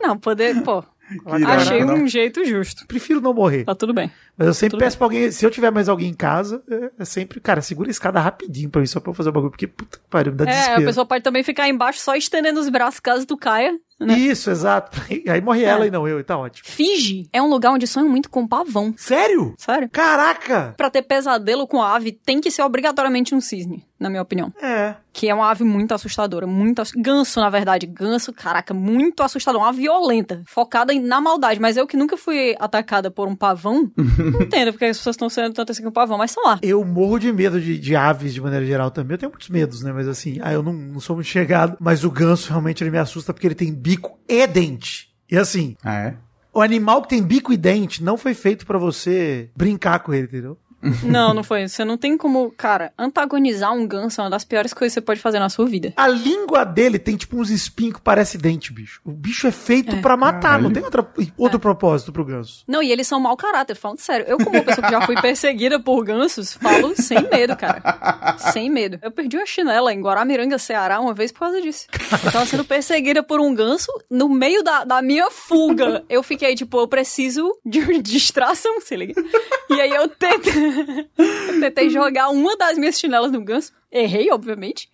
Não, poder, pô. Achei um jeito justo. Prefiro não morrer. Tá tudo bem. Mas eu sempre tudo peço bem. pra alguém, se eu tiver mais alguém em casa, é, é, sempre, cara, segura a escada rapidinho pra mim, só pra eu fazer o bagulho, porque puta que pariu, me dá é, desespero. É, a pessoa pode também ficar embaixo só estendendo os braços caso tu caia. Né? Isso, exato. Aí morre é. ela e não eu, e tá ótimo. Fiji é um lugar onde sonho muito com pavão. Sério? Sério. Caraca! Pra ter pesadelo com a ave, tem que ser obrigatoriamente um cisne, na minha opinião. É. Que é uma ave muito assustadora, muito ass... Ganso, na verdade. Ganso, caraca, muito assustador. Uma ave violenta, focada na maldade. Mas eu que nunca fui atacada por um pavão, não entendo porque as pessoas estão sendo tanto assim com o pavão, mas são lá. Eu morro de medo de, de, aves de maneira geral também. Eu tenho muitos medos, né? Mas assim, ah, eu não, não sou muito chegado. Mas o ganso realmente ele me assusta porque ele tem bico e dente. E assim. Ah, é? O animal que tem bico e dente não foi feito para você brincar com ele, entendeu? Não, não foi. Você não tem como, cara, antagonizar um ganso é uma das piores coisas que você pode fazer na sua vida. A língua dele tem tipo uns espinhos que parece dente, bicho. O bicho é feito é. para matar, Caralho. não tem outra, outro é. propósito pro ganso. Não, e eles são mau caráter, falando sério. Eu, como uma pessoa que já fui perseguida por gansos, falo sem medo, cara. Sem medo. Eu perdi uma chinela em Guaramiranga, Ceará, uma vez por causa disso. Eu tava sendo perseguida por um ganso no meio da, da minha fuga. Eu fiquei, tipo, eu preciso de distração, se liga. E aí eu tentei, eu tentei jogar uma das minhas chinelas no ganso. Errei, obviamente.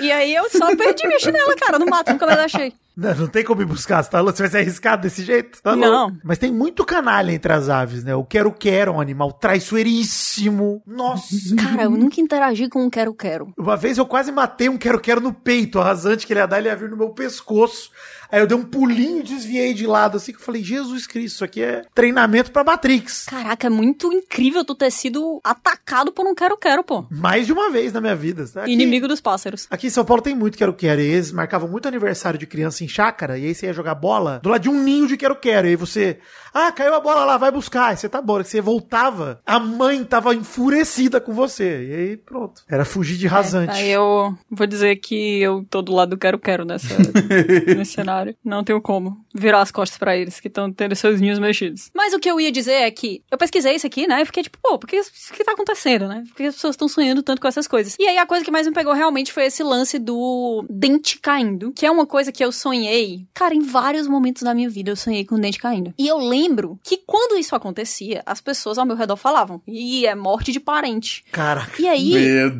e aí eu só perdi minha chinela, cara, no mato, nunca mais achei. Não, não tem como ir buscar, você, tá, você vai ser arriscado desse jeito? Tá não. Mas tem muito canalha entre as aves, né? O quero-quero é um animal traiçoeiríssimo. Nossa. Cara, eu nunca interagi com um quero-quero. Uma vez eu quase matei um quero-quero no peito, a rasante que ele ia dar, ele ia vir no meu pescoço. Aí eu dei um pulinho, desviei de lado, assim, que eu falei, Jesus Cristo, isso aqui é treinamento pra Matrix. Caraca, é muito incrível tu ter sido atacado por um quero-quero, pô. Mais de uma vez na minha vida. Aqui, Inimigo dos pássaros. Aqui em São Paulo tem muito quero-quero, e eles marcavam muito aniversário de criança em chácara, e aí você ia jogar bola do lado de um ninho de quero-quero, e aí você, ah, caiu a bola lá, vai buscar, aí você tá bom, você voltava, a mãe tava enfurecida com você, e aí pronto. Era fugir de rasante. É, aí eu vou dizer que eu tô do lado do quero-quero nessa, nesse cenário. Não tenho como virar as costas para eles que estão tendo seus ninhos mexidos. Mas o que eu ia dizer é que eu pesquisei isso aqui, né? E fiquei tipo, pô, por que, o que tá acontecendo, né? Por que as pessoas estão sonhando tanto com essas coisas? E aí a coisa que mais me pegou realmente foi esse lance do dente caindo, que é uma coisa que eu sonhei. Cara, em vários momentos da minha vida eu sonhei com o dente caindo. E eu lembro que quando isso acontecia, as pessoas ao meu redor falavam, e é morte de parente. Caraca. E aí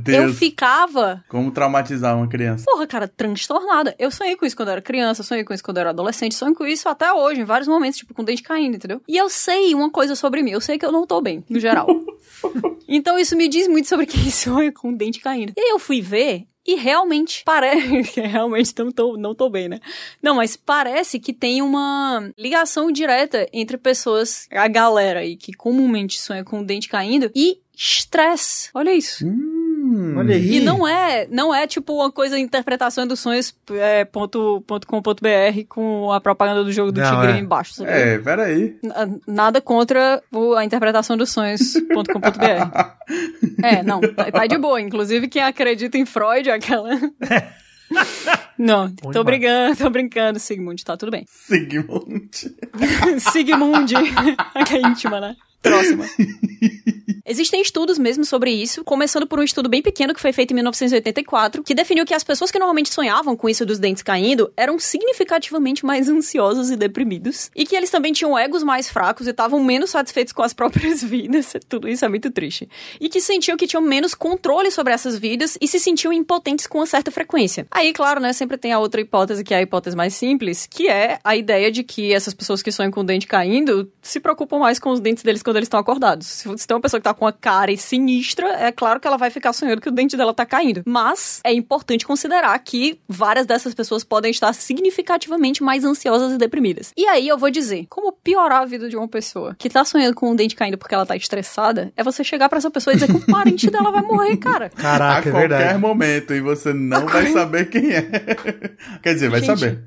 eu ficava. Como traumatizar uma criança? Porra, cara, transtornada. Eu sonhei com isso quando eu era criança, sonhei com isso quando eu era adolescente, sonho com isso até hoje, em vários momentos, tipo, com o dente caindo, entendeu? E eu sei uma coisa sobre mim, eu sei que eu não tô bem, no geral. então isso me diz muito sobre quem sonha com o dente caindo. E aí eu fui ver e realmente parece. realmente não tô, não tô bem, né? Não, mas parece que tem uma ligação direta entre pessoas, a galera aí que comumente sonha com o dente caindo e estresse. Olha isso. Hum, olha aí. E não é, não é tipo uma coisa interpretação dos sonhos é, ponto, ponto com ponto br com a propaganda do jogo do não, Tigre é. embaixo. Sabe? É, peraí. Nada contra a interpretação dos sonhos ponto com ponto br. é, não, tá, tá, de boa. Inclusive quem acredita em Freud, aquela... Não, Bom tô brincando, tô brincando, Sigmund, tá tudo bem. Sigmund. Sigmund, que é íntima, né? Próxima. Existem estudos mesmo sobre isso, começando por um estudo bem pequeno que foi feito em 1984, que definiu que as pessoas que normalmente sonhavam com isso dos dentes caindo eram significativamente mais ansiosos e deprimidos, e que eles também tinham egos mais fracos e estavam menos satisfeitos com as próprias vidas. Tudo isso é muito triste. E que sentiam que tinham menos controle sobre essas vidas e se sentiam impotentes com uma certa frequência. Aí, claro, né, sempre tem a outra hipótese, que é a hipótese mais simples, que é a ideia de que essas pessoas que sonham com o dente caindo se preocupam mais com os dentes deles quando eles estão acordados. Se tem uma pessoa que tá com a cara sinistra, é claro que ela vai ficar sonhando que o dente dela tá caindo. Mas é importante considerar que várias dessas pessoas podem estar significativamente mais ansiosas e deprimidas. E aí eu vou dizer, como piorar a vida de uma pessoa que tá sonhando com o dente caindo porque ela tá estressada, é você chegar para essa pessoa e dizer que o parente dela vai morrer, cara. Caraca, a é verdade. A qualquer momento e você não vai saber quem é. Quer dizer, vai Gente, saber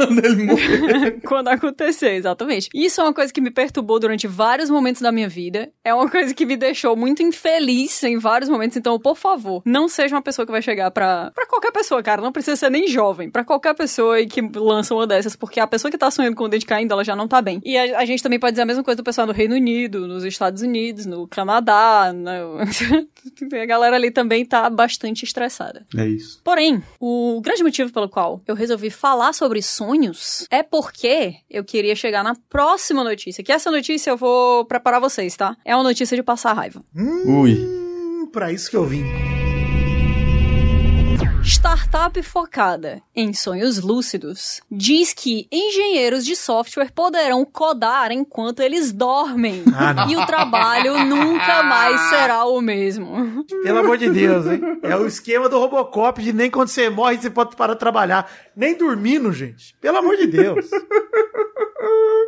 quando ele morrer. quando acontecer, exatamente. Isso é uma coisa que me perturbou durante vários momentos da minha vida. É uma coisa que me deixou muito infeliz em vários momentos. Então, por favor, não seja uma pessoa que vai chegar pra, pra qualquer pessoa, cara. Não precisa ser nem jovem. Pra qualquer pessoa que lança uma dessas. Porque a pessoa que tá sonhando com o dente caindo, ela já não tá bem. E a, a, gente também pode dizer a mesma coisa do pessoal no Reino Unido, nos Estados Unidos, no Canadá. No... a galera ali também tá bastante estressada. É isso. Porém, o grande motivo pelo qual eu resolvi falar sobre sonhos sonhos, é porque eu queria chegar na próxima notícia. Que essa notícia eu vou preparar vocês, tá? É uma notícia de passar raiva. Hum, Ui. Pra isso que eu vim. Startup focada em sonhos lúcidos diz que engenheiros de software poderão codar enquanto eles dormem. Ah, e o trabalho nunca mais será o mesmo. Pelo amor de Deus, hein? É o esquema do Robocop de nem quando você morre você pode parar de trabalhar. Nem dormindo, gente. Pelo amor de Deus.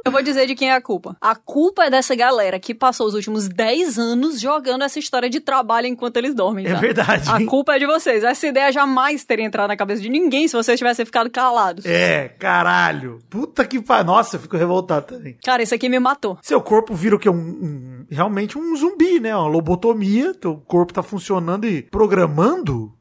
Eu vou dizer de quem é a culpa. A culpa é dessa galera que passou os últimos 10 anos jogando essa história de trabalho enquanto eles dormem. É verdade. A culpa é de vocês. Essa ideia jamais teria entrado na cabeça de ninguém se vocês tivessem ficado calados. É, caralho. Puta que pariu. Nossa, eu fico revoltado também. Cara, isso aqui me matou. Seu corpo vira o que? Um, um, realmente um zumbi, né? Uma lobotomia. Teu corpo tá funcionando e programando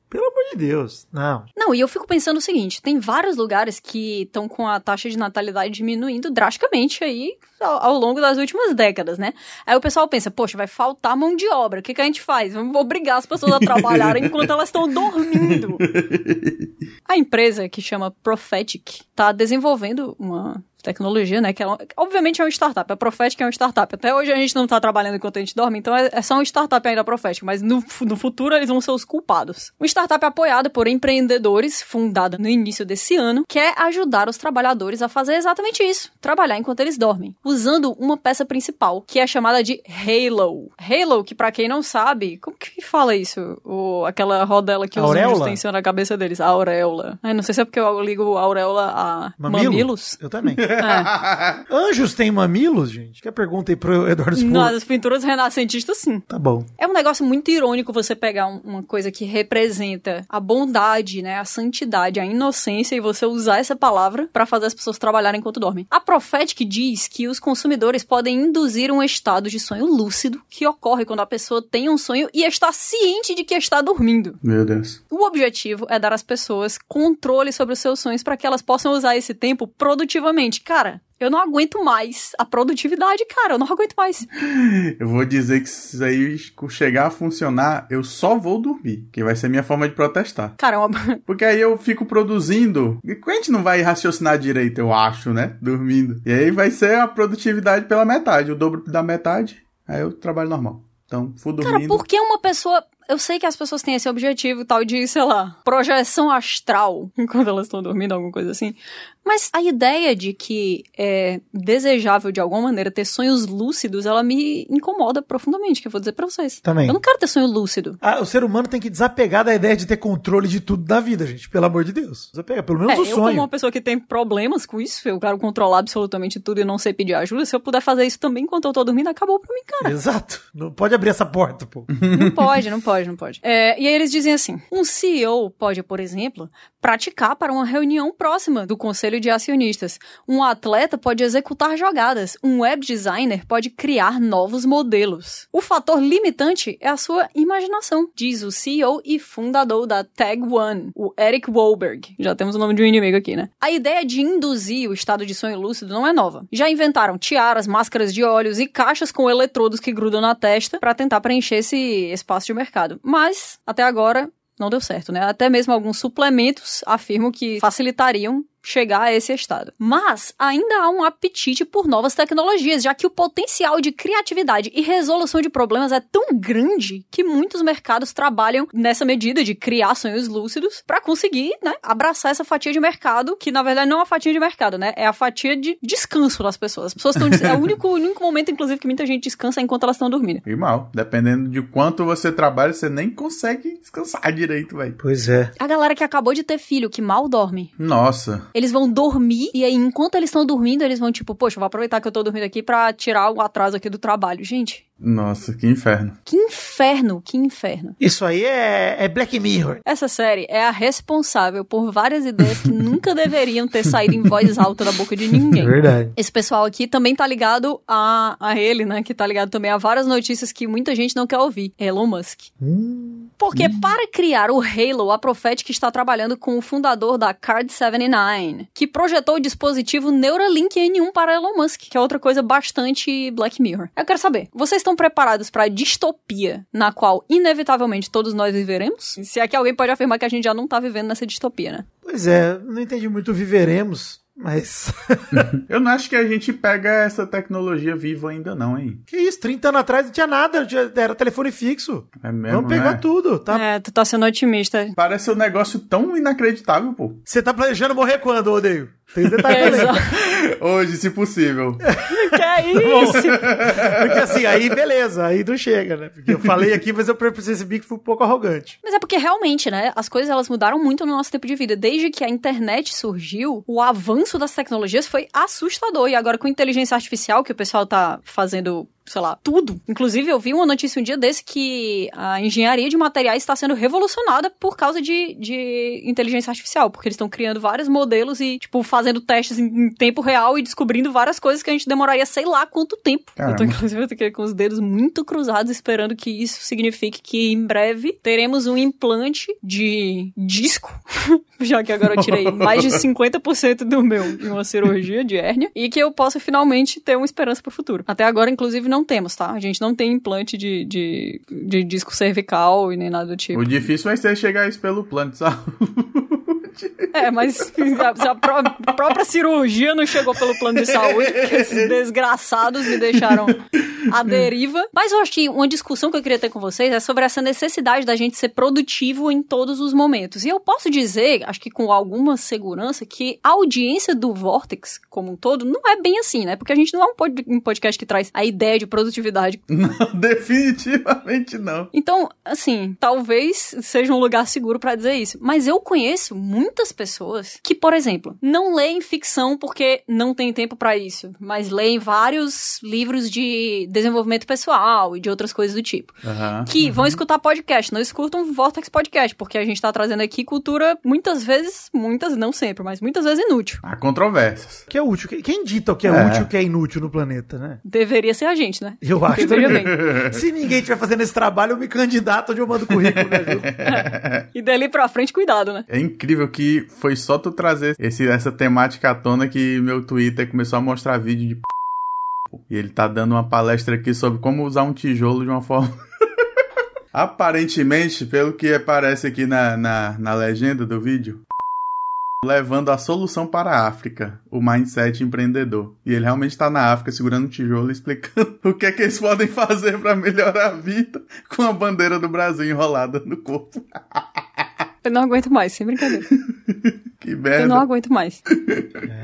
de Deus, não. Não, e eu fico pensando o seguinte: tem vários lugares que estão com a taxa de natalidade diminuindo drasticamente aí ao, ao, longo das últimas décadas, né? Aí o pessoal pensa, poxa, vai faltar mão de obra. O que, que a gente faz? Vamos obrigar as pessoas a trabalharem enquanto elas estão dormindo. A empresa que chama Prophetic está desenvolvendo uma tecnologia, né? Que é, obviamente é uma startup. A Prophetic é uma startup. Até hoje a gente não está trabalhando enquanto a gente dorme, então é, é só uma startup ainda Prophetic, mas no, no futuro eles vão ser os culpados. Uma startup apoiada por empreendedores, fundada no início desse ano, quer ajudar os trabalhadores a fazer exatamente isso: trabalhar enquanto eles dormem, usando uma peça principal, que é chamada de Halo. Halo, que para quem não sabe, como que fala isso? O, aquela rodela que os anjos tensionam na cabeça deles. A auréola. Ai, não sei se é porque eu ligo a auréola a Mamilo? mamilos. Eu também. É. Anjos têm mamilos, gente? Que pergunta aí pro Eduardo Spur. Nas pinturas renascentistas, sim. Tá bom. É um negócio muito irônico você pegar um, uma coisa que representa a bondade, né, a santidade, a inocência e você usar essa palavra para fazer as pessoas trabalharem enquanto dormem. A Prophetic diz que os consumidores podem induzir um estado de sonho lúcido que ocorre quando a pessoa tem um sonho e está ciente de que está dormindo. Meu Deus. O objetivo é dar às pessoas controle sobre os seus sonhos para que elas possam usar esse tempo produtivamente cara, eu não aguento mais a produtividade, cara. Eu não aguento mais. Eu vou dizer que se isso aí chegar a funcionar, eu só vou dormir. Que vai ser minha forma de protestar. Caramba. Porque aí eu fico produzindo. E a gente não vai raciocinar direito, eu acho, né? Dormindo. E aí vai ser a produtividade pela metade. O dobro da metade. Aí eu trabalho normal. Então, fui dormindo. Cara, por que uma pessoa eu sei que as pessoas têm esse objetivo tal de, sei lá, projeção astral enquanto elas estão dormindo, alguma coisa assim. Mas a ideia de que é desejável de alguma maneira ter sonhos lúcidos, ela me incomoda profundamente, que eu vou dizer pra vocês. Também. Eu não quero ter sonho lúcido. Ah, o ser humano tem que desapegar da ideia de ter controle de tudo na vida, gente. Pelo amor de Deus. Desapega, pelo menos é, o sonho. Eu, como uma pessoa que tem problemas com isso, eu quero controlar absolutamente tudo e não sei pedir ajuda. Se eu puder fazer isso também enquanto eu tô dormindo, acabou pra mim, cara. Exato. Não pode abrir essa porta, pô. Não pode, não pode, não pode. É, e aí eles dizem assim: um CEO pode, por exemplo, praticar para uma reunião próxima do conselho de acionistas. Um atleta pode executar jogadas. Um web designer pode criar novos modelos. O fator limitante é a sua imaginação, diz o CEO e fundador da Tag One, o Eric Wolberg. Já temos o nome de um inimigo aqui, né? A ideia de induzir o estado de sonho lúcido não é nova. Já inventaram tiaras, máscaras de olhos e caixas com eletrodos que grudam na testa para tentar preencher esse espaço de mercado. Mas, até agora, não deu certo, né? Até mesmo alguns suplementos afirmam que facilitariam chegar a esse estado. Mas ainda há um apetite por novas tecnologias, já que o potencial de criatividade e resolução de problemas é tão grande que muitos mercados trabalham nessa medida de criar sonhos lúcidos para conseguir, né, abraçar essa fatia de mercado, que na verdade não é uma fatia de mercado, né? É a fatia de descanso das pessoas. As pessoas estão é o único, o único momento inclusive que muita gente descansa enquanto elas estão dormindo. E mal, dependendo de quanto você trabalha, você nem consegue descansar direito, velho. Pois é. A galera que acabou de ter filho, que mal dorme. Nossa. Eles vão dormir e aí, enquanto eles estão dormindo, eles vão tipo, poxa, vou aproveitar que eu tô dormindo aqui pra tirar o atraso aqui do trabalho. Gente, nossa, que inferno. Que inferno, que inferno. Isso aí é, é, Black Mirror. Essa série é a responsável por várias ideias que nunca deveriam ter saído em voz alta da boca de ninguém. Verdade. Esse pessoal aqui também tá ligado a, a ele, né? Que tá ligado também a várias notícias que muita gente não quer ouvir. Elon Musk. Hum. Porque hum. para criar o Halo, a Prophetic está trabalhando com o fundador da Card 79, que projetou o dispositivo Neuralink N1 para Elon Musk, que é outra coisa bastante Black Mirror. Eu quero saber, vocês estão preparados para a distopia na qual inevitavelmente todos nós viveremos? Se é que alguém pode afirmar que a gente já não tá vivendo nessa distopia, né? Pois é, não entendi muito viveremos. Mas. eu não acho que a gente pega essa tecnologia viva ainda, não, hein? Que isso? 30 anos atrás não tinha nada, era telefone fixo. É mesmo. Vamos pegar né? tudo, tá? É, tu tá sendo otimista. Parece um negócio tão inacreditável, pô. Você tá planejando morrer quando, odeio? Tem esse detalhe também. Hoje, se possível. é isso? Porque assim, aí beleza, aí não chega, né? Porque eu falei aqui, mas eu percebi que fui um pouco arrogante. Mas é porque realmente, né, as coisas elas mudaram muito no nosso tempo de vida. Desde que a internet surgiu, o avanço das tecnologias foi assustador. E agora com inteligência artificial, que o pessoal tá fazendo sei lá, tudo. Inclusive, eu vi uma notícia um dia desse que a engenharia de materiais está sendo revolucionada por causa de, de inteligência artificial, porque eles estão criando vários modelos e, tipo, fazendo testes em, em, tempo real e descobrindo várias coisas que a gente demoraria sei lá quanto tempo. Caramba. Inclusive, eu tô aqui com os dedos muito cruzados esperando que isso signifique que em breve teremos um implante de disco, já que agora eu tirei mais de 50% do meu em uma cirurgia de hérnia, e que eu possa finalmente ter uma esperança pro futuro. Até agora, inclusive, não temos, tá? A gente não tem implante de, de, de disco cervical e nem nada do tipo. O difícil vai ser chegar isso pelo plano de saúde. É, mas a, a, própria cirurgia não chegou pelo plano de saúde, porque esses desgraçados me deixaram à deriva. Mas eu acho que uma discussão que eu queria ter com vocês é sobre essa necessidade da gente ser produtivo em todos os momentos. E eu posso dizer, acho que com alguma segurança, que a audiência do Vortex, como um todo, não é bem assim, né? Porque a gente não é um podcast que traz a ideia de produtividade. Não, definitivamente não. Então, assim, talvez seja um lugar seguro para dizer isso. Mas eu conheço muitas pessoas que, por exemplo, não leem ficção porque não tem tempo para isso, mas leem vários livros de desenvolvimento pessoal e de outras coisas do tipo. Uhum. Que vão uhum. escutar podcast, não escutam Vortex Podcast, porque a gente tá trazendo aqui cultura muitas vezes, muitas, não sempre, mas muitas vezes inútil. Há controvérsias. Que é útil. Quem dita o que é, é. útil e o que é inútil no planeta, né? Deveria ser a gente, né? Eu acho também. Se ninguém estiver fazendo esse trabalho, eu me candidato onde eu mando currículo, né, E dali pra frente, cuidado, né? É incrível que foi só tu trazer esse, essa temática à tona que meu Twitter começou a mostrar vídeo de p... E ele tá dando uma palestra aqui sobre como usar um tijolo de uma forma. Aparentemente, pelo que aparece aqui na, na, na legenda do vídeo, levando a solução para a África, o mindset empreendedor. E ele realmente está na África segurando um tijolo explicando o que é que eles podem fazer para melhorar a vida com a bandeira do Brasil enrolada no corpo. Eu não aguento mais, sem brincadeira. que merda. Eu não aguento mais.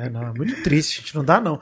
É, não, é muito triste, gente. Não dá, não.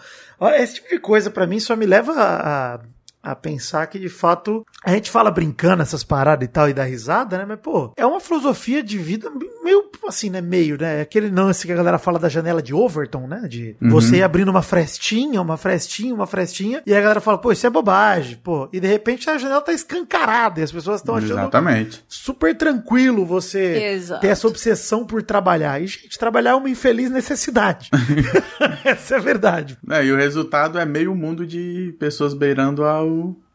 Esse tipo de coisa, para mim, só me leva a, a pensar que de fato a gente fala brincando essas paradas e tal e dá risada, né? Mas pô, é uma filosofia de vida meio assim, né? Meio, né? Aquele lance que a galera fala da janela de Overton, né? De uhum. você abrindo uma frestinha, uma frestinha, uma frestinha, e a galera fala, pô, isso é bobagem, pô. E de repente a janela tá escancarada e as pessoas estão achando Exatamente. super tranquilo você Exato. ter essa obsessão por trabalhar. E, gente, trabalhar é uma infeliz necessidade. essa é a verdade. É, e o resultado é meio mundo de pessoas beirando ao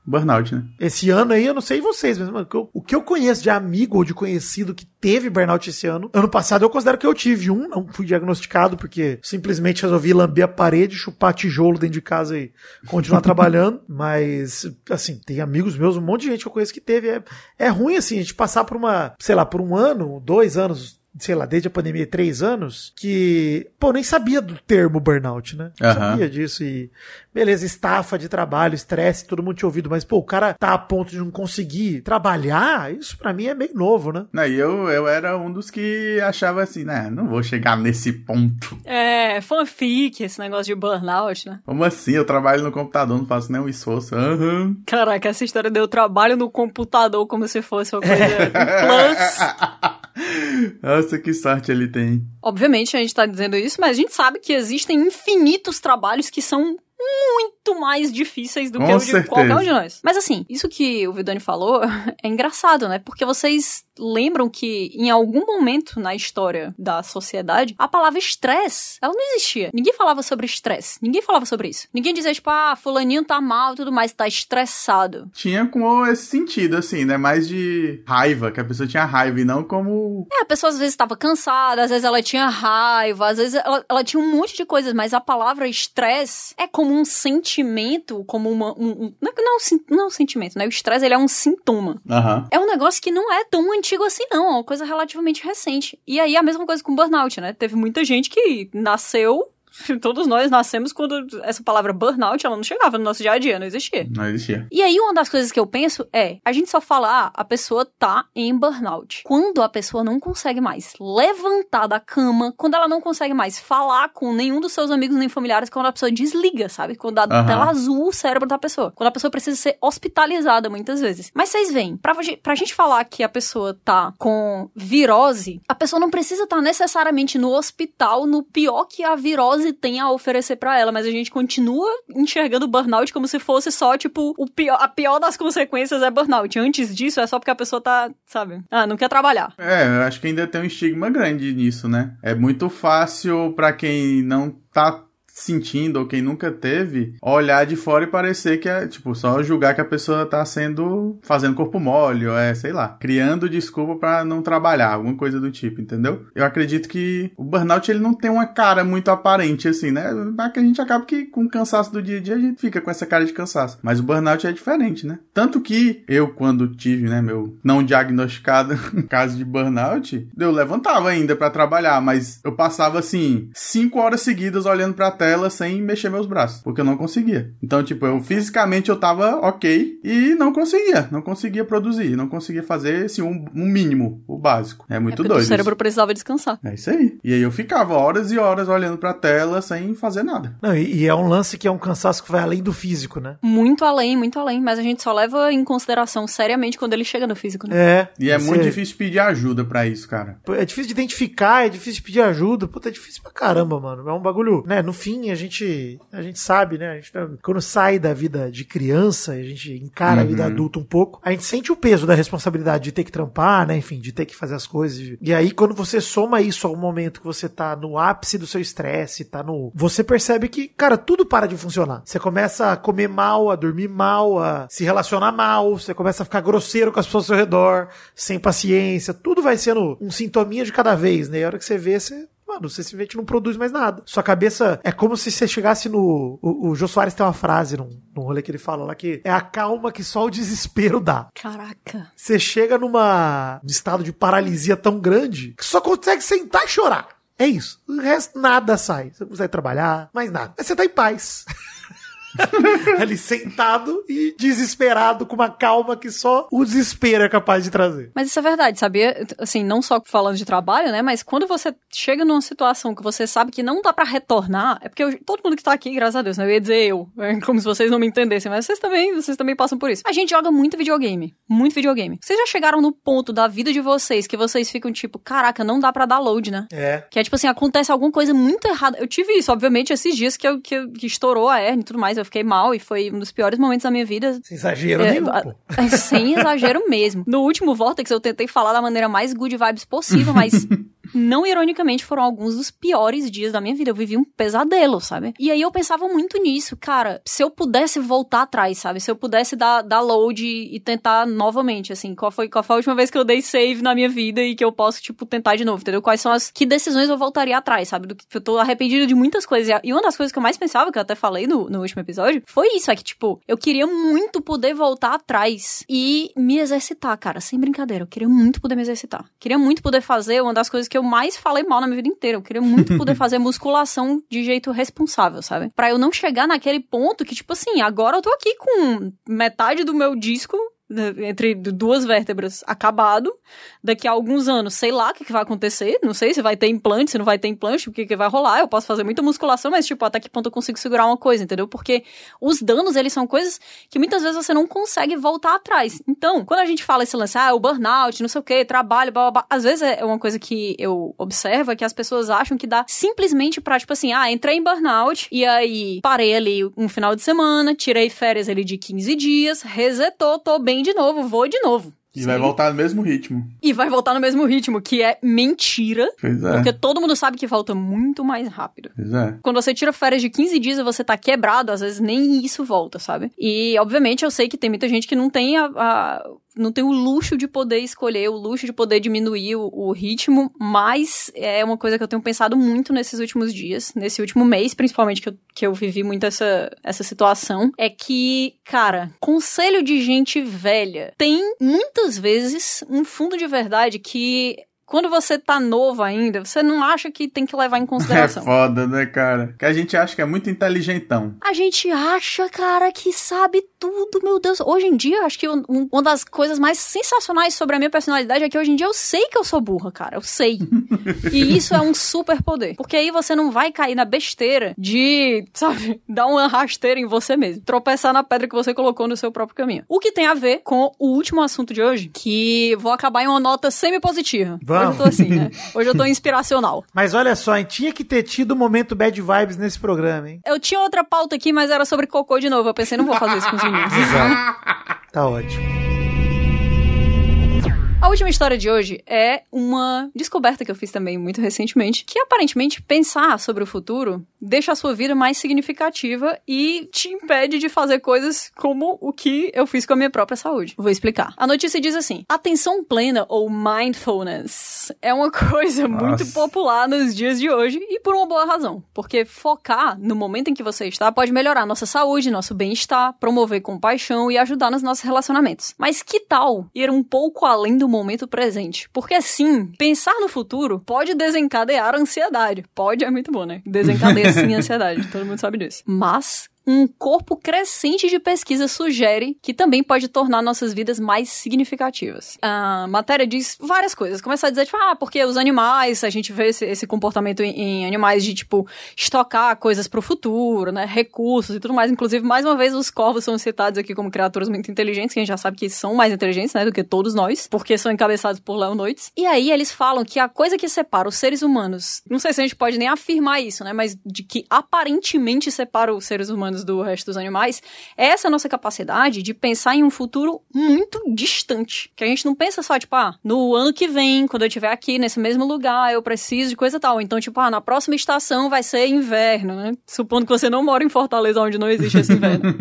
burnout, né? Esse ano aí, eu não sei vocês, mas mano, o que eu conheço de amigo ou de conhecido que teve burnout esse ano, ano passado eu considero que eu tive um, não fui diagnosticado porque simplesmente resolvi lamber a parede, chupar tijolo dentro de casa e continuar trabalhando, mas assim, tem amigos meus, um monte de gente que eu conheço que teve, é, é ruim assim, a gente passar por uma, sei lá, por um ano, dois anos sei lá, desde a pandemia, três anos, que, pô, nem sabia do termo burnout, né? Não uhum. sabia disso e, beleza, estafa de trabalho, estresse, todo mundo tinha ouvido, mas, pô, o cara tá a ponto de não conseguir trabalhar, isso para mim é meio novo, né? Não, e eu, eu era um dos que achava assim, né, não vou chegar nesse ponto. É, fanfic, esse negócio de burnout, né? Como assim? Eu trabalho no computador, não faço nenhum esforço. Uhum. Caraca, essa história de eu trabalho no computador como se fosse uma coisa plus... Nossa, que sorte ele tem. Obviamente a gente tá dizendo isso, mas a gente sabe que existem infinitos trabalhos que são muito mais difíceis do Com que o de qualquer um de nós. Mas assim, isso que o Vidani falou é engraçado, né? Porque vocês lembram que em algum momento na história da sociedade, a palavra estresse, ela não existia. Ninguém falava sobre estresse. Ninguém falava sobre isso. Ninguém dizia, tipo, ah, fulaninho tá mal e tudo mais, tá estressado. Tinha com esse sentido, assim, né? Mais de raiva, que a pessoa tinha raiva e não como... É, a pessoa às vezes estava cansada, às vezes ela tinha raiva, às vezes ela, ela tinha um monte de coisas, mas a palavra estresse é como um sentimento, como uma... Um, um, não, não, não é um sentimento, né? O estresse, ele é um sintoma. Uhum. É um negócio que não é tão antigo antigo assim, não. É uma coisa relativamente recente. E aí a mesma coisa com burnout, né? Teve muita gente que nasceu Todos nós nascemos quando essa palavra burnout, ela não chegava no nosso dia a dia, não existia. Não existia. E aí, uma das coisas que eu penso é, a gente só fala, ah, a pessoa tá em burnout. Quando a pessoa não consegue mais levantar da cama, quando ela não consegue mais falar com nenhum dos seus amigos nem familiares, quando a pessoa desliga, sabe? Quando dá uhum. tela azul o cérebro da pessoa. Quando a pessoa precisa ser hospitalizada muitas vezes. Mas vocês veem, pra, pra gente falar que a pessoa tá com virose, a pessoa não precisa estar tá necessariamente no hospital, no pior que a virose tem a oferecer para ela, mas a gente continua enxergando o burnout como se fosse só, tipo, o pior, a pior das consequências é burnout. Antes disso, é só porque a pessoa tá, sabe, ah, não quer trabalhar. É, eu acho que ainda tem um estigma grande nisso, né? É muito fácil para quem não tá sentindo, ou quem nunca teve, olhar de fora e parecer que é, tipo, só julgar que a pessoa tá sendo, fazendo corpo mole, ou é, sei lá, criando desculpa para não trabalhar, alguma coisa do tipo, entendeu? Eu acredito que o burnout, ele não tem uma cara muito aparente, assim, né? Que a gente acaba que com o cansaço do dia a dia, a gente fica com essa cara de cansaço. Mas o burnout é diferente, né? Tanto que eu, quando tive, né, meu não diagnosticado caso de burnout, eu levantava ainda para trabalhar, mas eu passava, assim, cinco horas seguidas olhando pra tela ela sem mexer meus braços, porque eu não conseguia. Então, tipo, eu fisicamente eu tava ok e não conseguia, não conseguia produzir, não conseguia fazer assim um, um mínimo, o básico. É muito é doido. O cérebro isso. precisava descansar. É isso aí. E aí eu ficava horas e horas olhando pra tela sem fazer nada. Não, e, e é um lance que é um cansaço que vai além do físico, né? Muito além, muito além, mas a gente só leva em consideração seriamente quando ele chega no físico, né? É. E é muito difícil pedir ajuda para isso, cara. É difícil de identificar, é difícil de pedir ajuda. Puta, é difícil pra caramba, mano. É um bagulho, né? No fim, a gente, a gente sabe, né? Gente, quando sai da vida de criança, a gente encara uhum. a vida uhum. adulta um pouco, a gente sente o peso da responsabilidade de ter que trampar, né? Enfim, de ter que fazer as coisas. E aí, quando você soma isso ao momento que você tá no ápice do seu estresse, tá no. Você percebe que, cara, tudo para de funcionar. Você começa a comer mal, a dormir mal, a se relacionar mal, você começa a ficar grosseiro com as pessoas ao seu redor, sem paciência, tudo vai sendo um sintominha de cada vez, né? E a hora que você vê, você mano, você simplesmente não produz mais nada. Sua cabeça é como se você chegasse no. O, o Jô Soares tem uma frase num, num rolê que ele fala lá que é a calma que só o desespero dá. Caraca. Você chega numa um estado de paralisia tão grande que só consegue sentar e chorar. É isso. O resto nada sai. Você não consegue trabalhar, mais nada. Mas você tá em paz. ali sentado e desesperado, com uma calma que só o desespero é capaz de trazer. Mas isso é verdade, sabia? Assim, não só falando de trabalho, né? Mas quando você chega numa situação que você sabe que não dá para retornar, é porque eu, todo mundo que tá aqui, graças a Deus, né? Eu ia dizer eu, é como se vocês não me entendessem, mas vocês também, vocês também passam por isso. A gente joga muito videogame, muito videogame. Vocês já chegaram no ponto da vida de vocês que vocês ficam tipo, caraca, não dá para dar load, né? É. Que é tipo assim, acontece alguma coisa muito errada. Eu tive isso, obviamente, esses dias que, eu, que, que estourou a hernia e tudo mais eu fiquei mal e foi um dos piores momentos da minha vida. Sem exagero é, nenhum, pô. Sem exagero mesmo. No último Vortex eu tentei falar da maneira mais good vibes possível, mas não ironicamente, foram alguns dos piores dias da minha vida. Eu vivi um pesadelo, sabe? E aí eu pensava muito nisso, cara. Se eu pudesse voltar atrás, sabe? Se eu pudesse dar, dar load e, tentar novamente, assim, qual foi, qual foi a última vez que eu dei save na minha vida e que eu posso, tipo, tentar de novo, entendeu? Quais são as. Que decisões eu voltaria atrás, sabe? Do que eu tô arrependido de muitas coisas. E uma das coisas que eu mais pensava, que eu até falei no, no último episódio, foi isso: é que, tipo, eu queria muito poder voltar atrás e me exercitar, cara, sem brincadeira. Eu queria muito poder me exercitar. Queria muito poder fazer uma das coisas que eu mais falei mal na minha vida inteira. Eu queria muito poder fazer musculação de jeito responsável, sabe? Pra eu não chegar naquele ponto que, tipo assim, agora eu tô aqui com metade do meu disco entre duas vértebras acabado. Daqui a alguns anos, sei lá o que, que, vai acontecer. Não sei se vai ter implante, se não vai ter implante, o que, que vai rolar. Eu posso fazer muita musculação, mas, tipo, até que ponto eu consigo segurar uma coisa, entendeu? Porque os danos, eles são coisas que muitas vezes você não consegue voltar atrás. Então, quando a gente fala esse lance, ah, o burnout, não sei o que, trabalho, blá, blá, blá, às vezes é uma coisa que eu observo, é que as pessoas acham que dá simplesmente pra, tipo assim, ah, entrei em burnout, e aí parei ali um final de semana, tirei férias ali de 15 dias, resetou, tô bem de novo, vou de novo. E Sim. vai voltar no mesmo ritmo. E vai voltar no mesmo ritmo, que é mentira. Pois é. Porque todo mundo sabe que volta muito mais rápido. Pois é. Quando você tira férias de 15 dias e você tá quebrado, às vezes nem isso volta, sabe? E, obviamente, eu sei que tem muita gente que não tem a, a não tem o luxo de poder escolher, o luxo de poder diminuir o, o, ritmo, mas é uma coisa que eu tenho pensado muito nesses últimos dias, nesse último mês, principalmente, que eu, que eu vivi muito essa, essa situação, é que, cara, conselho de gente velha. Tem muitas vezes um fundo de verdade que quando você tá novo ainda, você não acha que tem que levar em consideração. É foda, né, cara? Que a gente acha que é muito inteligentão. A gente acha, cara, que sabe tudo, meu Deus. Hoje em dia, acho que um, uma das coisas mais sensacionais sobre a minha personalidade é que hoje em dia eu sei que eu sou burra, cara. Eu sei. e isso é um super poder. Porque aí você não vai cair na besteira de, sabe, dar uma rasteira em você mesmo. Tropeçar na pedra que você colocou no seu próprio caminho. O que tem a ver com o último assunto de hoje, que vou acabar em uma nota semi-positiva. Vamos. Hoje eu tô assim, né? Hoje eu tô inspiracional. Mas olha só, gente tinha que ter tido o um momento bad vibes nesse programa, hein? Eu tinha outra pauta aqui, mas era sobre cocô de novo. Eu pensei, não vou fazer isso com os meninos. Exato. tá ótimo. A última história de hoje é uma descoberta que eu fiz também muito recentemente, que aparentemente pensar sobre o futuro deixa a sua vida mais significativa e te impede de fazer coisas como o que eu fiz com a minha própria saúde. Vou explicar. A notícia diz assim: atenção plena ou mindfulness é uma coisa Nossa. muito popular nos dias de hoje e por uma boa razão, porque focar no momento em que você está pode melhorar nossa saúde, nosso bem-estar, promover compaixão e ajudar nos nossos relacionamentos. Mas que tal ir um pouco além do momento presente. Porque assim, pensar no futuro pode desencadear ansiedade. Pode é muito bom, né? Desencadeia sim ansiedade, todo mundo sabe disso. Mas um corpo crescente de pesquisa sugere que também pode tornar nossas vidas mais significativas. A matéria diz várias coisas. Começa a dizer, tipo, ah, porque os animais, a gente vê esse, esse comportamento em, em, animais de, tipo, estocar coisas pro futuro, né? Recursos e tudo mais. Inclusive, mais uma vez, os corvos são citados aqui como criaturas muito inteligentes, que a gente já sabe que são mais inteligentes, né, do que todos nós, porque são encabeçados por leonoides. E aí, eles falam que a coisa que separa os seres humanos, não sei se a gente pode nem afirmar isso, né, mas de que aparentemente separa os seres humanos do resto dos animais, é essa nossa capacidade de pensar em um futuro muito distante. Que a gente não pensa só, tipo, ah, no ano que vem, quando eu estiver aqui nesse mesmo lugar, eu preciso de coisa tal. Então, tipo, ah, na próxima estação vai ser inverno, né? Supondo que você não mora em Fortaleza, onde não existe esse inverno.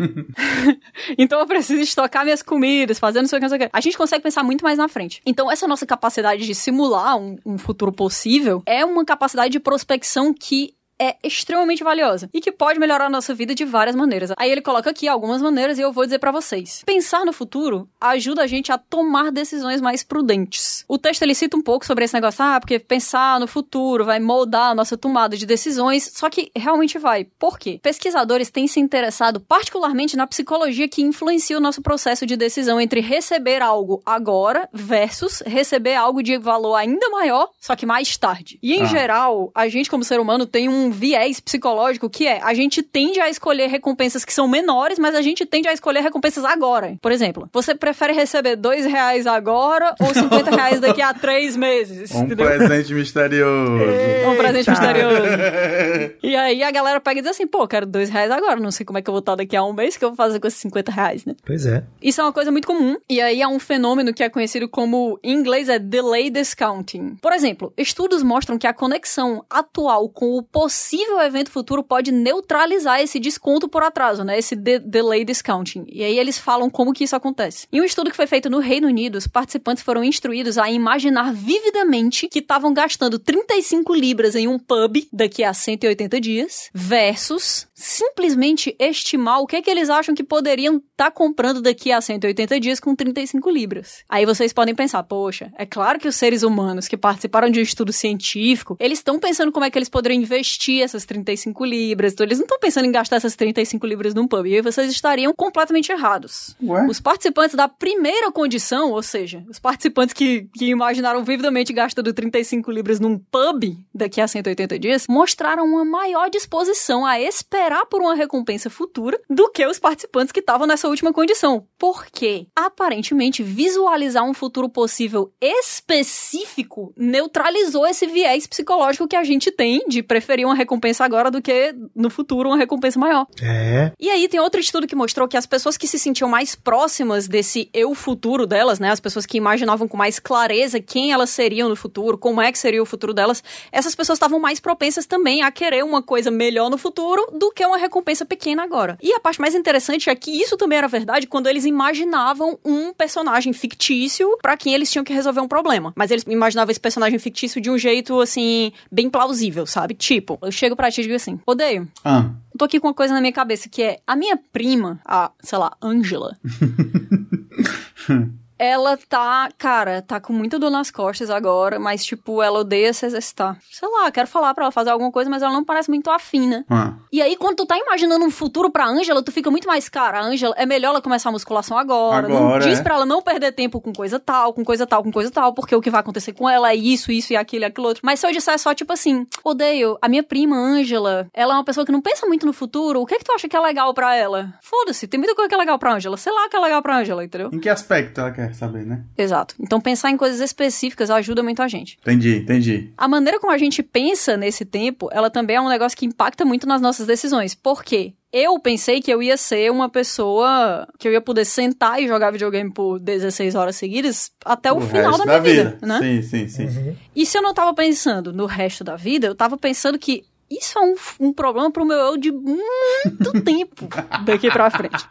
então eu preciso estocar minhas comidas, fazendo isso, isso, A gente consegue pensar muito mais na frente. Então, essa nossa capacidade de simular um, um futuro possível é uma capacidade de prospecção que é extremamente valiosa e que pode melhorar a nossa vida de várias maneiras. Aí ele coloca aqui algumas maneiras e eu vou dizer para vocês. Pensar no futuro ajuda a gente a tomar decisões mais prudentes. O texto ele cita um pouco sobre esse negócio, ah, porque pensar no futuro vai moldar a nossa tomada de decisões, só que realmente vai. Por quê? Pesquisadores têm se interessado particularmente na psicologia que influencia o nosso processo de decisão entre receber algo agora versus receber algo de valor ainda maior, só que mais tarde. E em ah. geral, a gente como ser humano tem um viés psicológico que é a gente tende a escolher recompensas que são menores, mas a gente tende a escolher recompensas agora. Por exemplo, você prefere receber dois reais agora ou 50 reais daqui a três meses? Um entendeu? presente misterioso. um presente misterioso. e aí a galera pega e diz assim, pô, quero dois reais agora, não sei como é que eu vou estar daqui a um mês, que eu vou fazer com esses 50 reais, né? Pois é. Isso é uma coisa muito comum. E aí há um fenômeno que é conhecido como, em inglês, é delay discounting. Por exemplo, estudos mostram que a conexão atual com o possível possível evento futuro pode neutralizar esse desconto por atraso, né? Esse de delay discounting. E aí eles falam como que isso acontece. Em um estudo que foi feito no Reino Unido, os participantes foram instruídos a imaginar vividamente que estavam gastando 35 libras em um pub daqui a 180 dias versus simplesmente estimar o que é que eles acham que poderiam estar tá comprando daqui a 180 dias com 35 libras. Aí vocês podem pensar, poxa, é claro que os seres humanos que participaram de um estudo científico, eles estão pensando como é que eles poderiam investir essas 35 libras, então eles não estão pensando em gastar essas 35 libras num pub, e aí vocês estariam completamente errados. Ué? Os participantes da primeira condição, ou seja, os participantes que, que imaginaram vividamente gastando 35 libras num pub daqui a 180 dias, mostraram uma maior disposição a esperar esperar por uma recompensa futura do que os participantes que estavam nessa última condição. Porque, aparentemente, visualizar um futuro possível específico neutralizou esse viés psicológico que a gente tem de preferir uma recompensa agora do que no futuro uma recompensa maior. É. E aí tem outro estudo que mostrou que as pessoas que se sentiam mais próximas desse eu futuro delas, né, as pessoas que imaginavam com mais clareza quem elas seriam no futuro, como é que seria o futuro delas, essas pessoas estavam mais propensas também a querer uma coisa melhor no futuro do que que é uma recompensa pequena agora. E a parte mais interessante é que isso também era verdade quando eles imaginavam um personagem fictício para quem eles tinham que resolver um problema. Mas eles imaginavam esse personagem fictício de um jeito, assim, bem plausível, sabe? Tipo, eu chego pra ti e digo assim: odeio. Ah. Tô aqui com uma coisa na minha cabeça que é a minha prima, a, sei lá, Angela. Ela tá, cara, tá com muita dor nas costas agora, mas, tipo, ela odeia se exercitar. Sei lá, quero falar pra ela fazer alguma coisa, mas ela não parece muito afim, né? Ah. E aí, quando tu tá imaginando um futuro pra Ângela, tu fica muito mais, cara, a Ângela, é melhor ela começar a musculação agora. agora não, diz é. pra ela não perder tempo com coisa tal, com coisa tal, com coisa tal, porque o que vai acontecer com ela é isso, isso e aquilo e aquilo outro. Mas se eu disser só, tipo assim, odeio, a minha prima, Ângela, ela é uma pessoa que não pensa muito no futuro, o que é que tu acha que é legal pra ela? Foda-se, tem muita coisa que é legal pra Ângela. Sei lá que é legal pra Ângela, entendeu? Em que aspecto ela quer saber, né? Exato. Então pensar em coisas específicas ajuda muito a gente. Entendi, entendi. A maneira como a gente pensa nesse tempo, ela também é um negócio que impacta muito nas nossas decisões. Por quê? Eu pensei que eu ia ser uma pessoa que eu ia poder sentar e jogar videogame por 16 horas seguidas até o, o final da minha da vida. vida, né? Sim, sim, sim. Uhum. E se eu não tava pensando no resto da vida, eu tava pensando que isso é um, um problema pro meu eu de muito tempo daqui pra frente.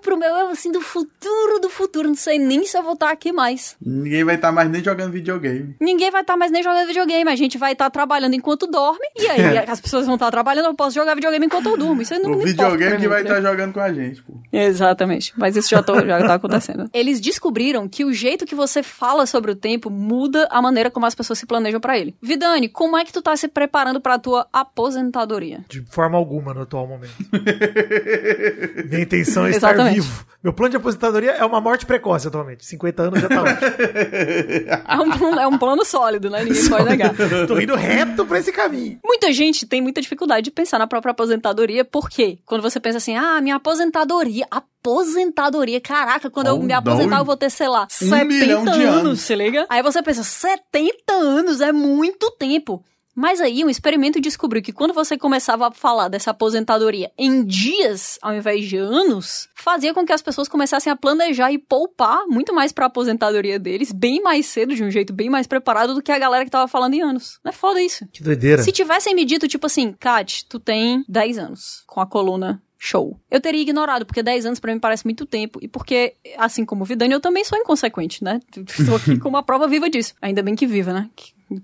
Pro meu eu, assim, do futuro do futuro. Não sei nem se eu vou estar aqui mais. Ninguém vai estar mais nem jogando videogame. Ninguém vai estar mais nem jogando videogame. A gente vai estar trabalhando enquanto dorme. E aí as pessoas vão estar trabalhando, eu posso jogar videogame enquanto eu durmo. Isso aí não O videogame que vai estar jogando com a gente, pô. Exatamente. Mas isso já, tô, já tá acontecendo. Eles descobriram que o jeito que você fala sobre o tempo muda a maneira como as pessoas se planejam para ele. Vidani, como é que tu tá se preparando pra tua aposentadoria? De forma alguma no atual momento. Minha intenção é estar Exatamente. vivo. Meu plano de aposentadoria é uma morte precoce atualmente. 50 anos já tá ótimo. é, um, é um plano sólido, né? Ninguém pode negar. Tô indo reto pra esse caminho. Muita gente tem muita dificuldade de pensar na própria aposentadoria, por quê? Quando você pensa assim, ah, minha aposentadoria, aposentadoria, caraca, quando oh, eu me aposentar eu vou ter, sei lá, um 70 anos, anos, se liga? Aí você pensa, 70 anos é muito tempo. Mas aí um experimento descobriu que quando você começava a falar dessa aposentadoria em dias ao invés de anos, fazia com que as pessoas começassem a planejar e poupar muito mais para a aposentadoria deles, bem mais cedo, de um jeito bem mais preparado do que a galera que tava falando em anos. Não é foda isso? Que doideira. Se tivessem me dito, tipo assim, Kat, tu tem 10 anos com a coluna show. Eu teria ignorado, porque 10 anos para mim parece muito tempo, e porque, assim como o Vidani, eu também sou inconsequente, né? Estou aqui com uma prova viva disso. Ainda bem que viva, né?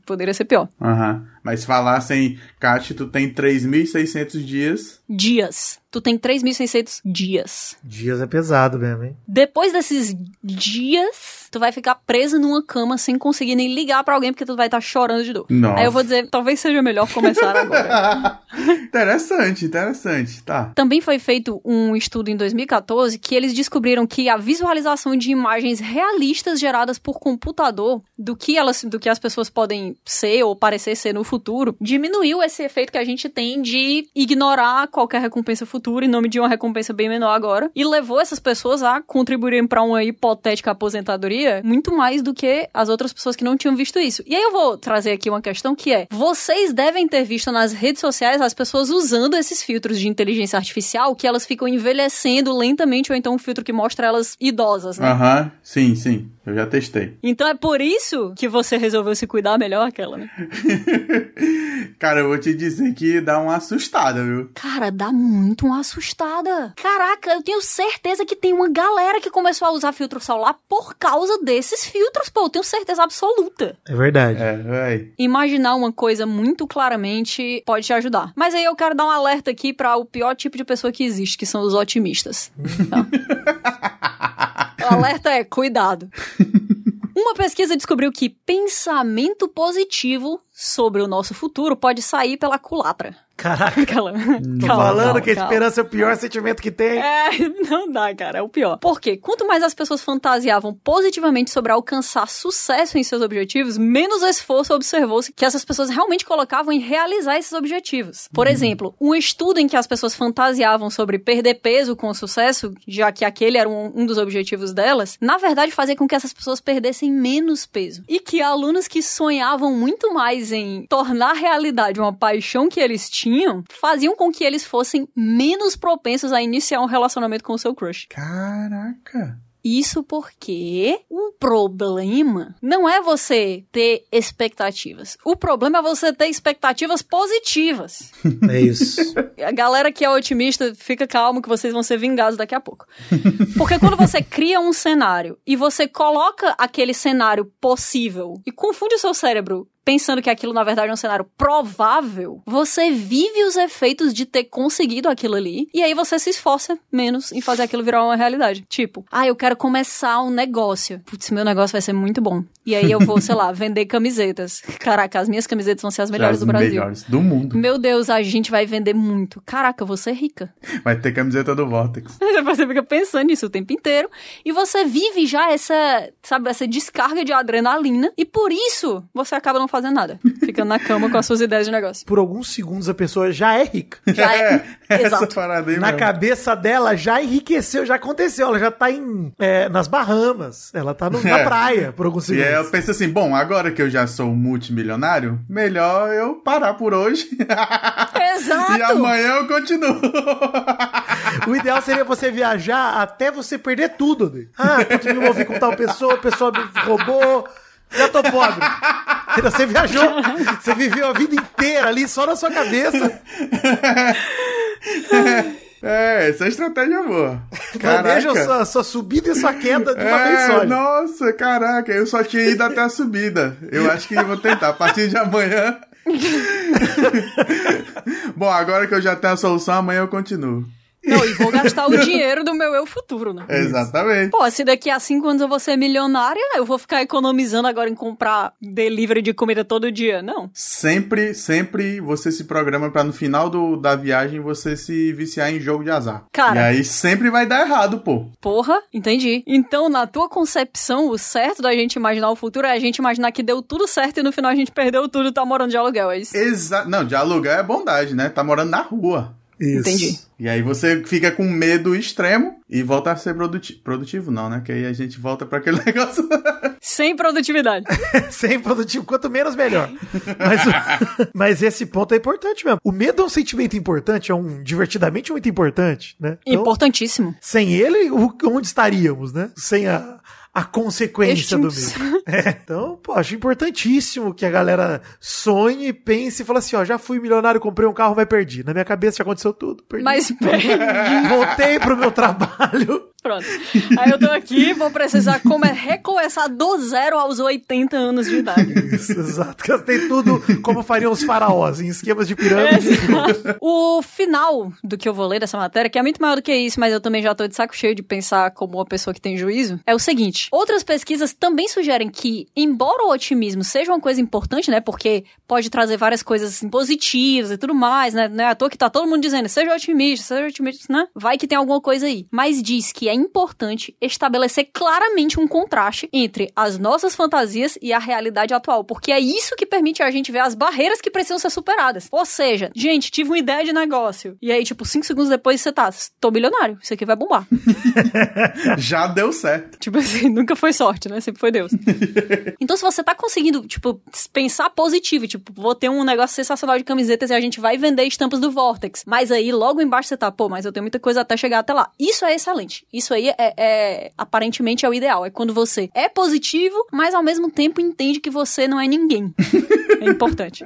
Poderia ser pior. Aham. Uhum. Mas se falassem, Kat, tu tem 3.600 dias. Dias. Tu tem 3.600 dias. Dias é pesado mesmo, hein? Depois desses dias, tu vai ficar preso numa cama sem conseguir nem ligar para alguém porque tu vai estar tá chorando de dor. Nossa. Aí eu vou dizer, talvez seja melhor começar agora. interessante, interessante, tá. Também foi feito um estudo em 2014 que eles descobriram que a visualização de imagens realistas geradas por computador do que elas, do que as pessoas podem ser ou parecer ser no futuro, diminuiu esse efeito que a gente tem de ignorar qualquer recompensa futura em nome de uma recompensa bem menor agora e levou essas pessoas a contribuírem para uma hipotética aposentadoria muito mais do que as outras pessoas que não tinham visto isso. E aí eu vou trazer aqui uma questão que é: vocês devem ter visto nas redes sociais as pessoas usando esses filtros de inteligência artificial que elas ficam envelhecendo lentamente ou então um filtro que mostra elas idosas, né? Aham, uhum. sim, sim. Eu já testei. Então é por isso que você resolveu se cuidar melhor aquela, né? Cara, eu vou te dizer que dá uma assustada, viu? Cara, dá muito uma assustada. Caraca, eu tenho certeza que tem uma galera que começou a usar filtro solar por causa desses filtros, pô. Eu tenho certeza absoluta. É verdade. É, vai. Imaginar uma coisa muito claramente pode te ajudar. Mas aí eu quero dar um alerta aqui para o pior tipo de pessoa que existe, que são os otimistas. Tá? o alerta é cuidado. Uma pesquisa descobriu que pensamento positivo sobre o nosso futuro pode sair pela culatra. Caraca, calma. Calma, falando calma, que a esperança é o pior sentimento que tem. É, não dá, cara, é o pior. Porque quanto mais as pessoas fantasiavam positivamente sobre alcançar sucesso em seus objetivos, menos esforço observou-se que essas pessoas realmente colocavam em realizar esses objetivos. Por uhum. exemplo, um estudo em que as pessoas fantasiavam sobre perder peso com sucesso, já que aquele era um, um dos objetivos delas, na verdade fazia com que essas pessoas perdessem menos peso. E que alunos que sonhavam muito mais em tornar realidade uma paixão que eles tinham tinham faziam com que eles fossem menos propensos a iniciar um relacionamento com o seu crush. Caraca! Isso porque o problema não é você ter expectativas. O problema é você ter expectativas positivas. É isso. A galera que é otimista, fica calmo que vocês vão ser vingados daqui a pouco. Porque quando você cria um cenário e você coloca aquele cenário possível e confunde o seu cérebro pensando que aquilo na verdade é um cenário provável, você vive os efeitos de ter conseguido aquilo ali e aí você se esforça menos em fazer aquilo virar uma realidade. Tipo, ah, eu quero começar um negócio. Putz, meu negócio vai ser muito bom. E aí eu vou, sei lá, vender camisetas. Caraca, as minhas camisetas vão ser as melhores as do Brasil. melhores do mundo. Meu Deus, a gente vai vender muito. Caraca, eu vou ser rica. Vai ter camiseta do Vortex. você fica pensando nisso o tempo inteiro e você vive já essa, sabe, essa descarga de adrenalina e por isso você acaba não fazendo nada. Ficando na cama com as suas ideias de negócio. Por alguns segundos a pessoa já é rica. Já é. é exato. Na mesmo. cabeça dela já enriqueceu, já aconteceu. Ela já tá em, é, nas Bahamas. Ela tá no, na é. praia por alguns segundos. E aí eu penso assim, bom, agora que eu já sou multimilionário, melhor eu parar por hoje. Exato. e amanhã eu continuo. o ideal seria você viajar até você perder tudo. Né? Ah, eu me envolvi com tal pessoa, a pessoa me roubou já tô pobre. Você viajou, você viveu a vida inteira ali só na sua cabeça. É, essa é a estratégia boa. Planeja sua, sua subida e sua queda de uma é, vez só. Nossa, caraca, eu só tinha ido até a subida. Eu acho que vou tentar. A partir de amanhã. Bom, agora que eu já tenho a solução, amanhã eu continuo. Não, e vou gastar o dinheiro do meu eu futuro, né? Exatamente. Pô, se daqui a cinco anos eu vou ser milionária, eu vou ficar economizando agora em comprar delivery de comida todo dia. Não. Sempre, sempre você se programa para no final do, da viagem você se viciar em jogo de azar. Cara. E aí sempre vai dar errado, pô. Porra, entendi. Então, na tua concepção, o certo da gente imaginar o futuro é a gente imaginar que deu tudo certo e no final a gente perdeu tudo e tá morando de aluguel, é isso? Exato. Não, de aluguel é bondade, né? Tá morando na rua. Isso. Entendi. E aí você fica com medo extremo e volta a ser produtivo. Produtivo não, né? Que aí a gente volta para aquele negócio. Sem produtividade. Sem produtivo, quanto menos melhor. Mas, mas esse ponto é importante mesmo. O medo é um sentimento importante, é um divertidamente muito importante, né? Então, Importantíssimo. Sem ele, onde estaríamos, né? Sem a, a consequência do medo. É, então, pô, acho importantíssimo que a galera sonhe, pense e fale assim, ó, já fui milionário, comprei um carro, mas perdi. Na minha cabeça já aconteceu tudo, perdi. Mas perdi. Voltei pro meu trabalho. Pronto. Aí eu tô aqui, vou precisar come recomeçar do zero aos 80 anos de idade. Isso, exato. Gastei tudo como fariam os faraós, em esquemas de pirâmide. É, o final do que eu vou ler dessa matéria, que é muito maior do que isso, mas eu também já tô de saco cheio de pensar como uma pessoa que tem juízo, é o seguinte. Outras pesquisas também sugerem que, embora o otimismo seja uma coisa importante, né, porque pode trazer várias coisas assim, positivas e tudo mais, né, não é à toa que tá todo mundo dizendo, seja otimista, seja otimista, né, vai que tem alguma coisa aí. Mas diz que é importante estabelecer claramente um contraste entre as nossas fantasias e a realidade atual, porque é isso que permite a gente ver as barreiras que precisam ser superadas. Ou seja, gente, tive uma ideia de negócio. E aí, tipo, cinco segundos depois você tá, tô milionário, isso aqui vai bombar. Já deu certo. Tipo assim, nunca foi sorte, né? Sempre foi Deus. então, se você tá conseguindo, tipo, pensar positivo, tipo, vou ter um negócio sensacional de camisetas e a gente vai vender estampas do Vortex. Mas aí, logo embaixo você tá, pô, mas eu tenho muita coisa até chegar até lá. Isso é excelente. Isso aí é, é, aparentemente é o ideal. É quando você é positivo, mas ao mesmo tempo entende que você não é ninguém. é importante.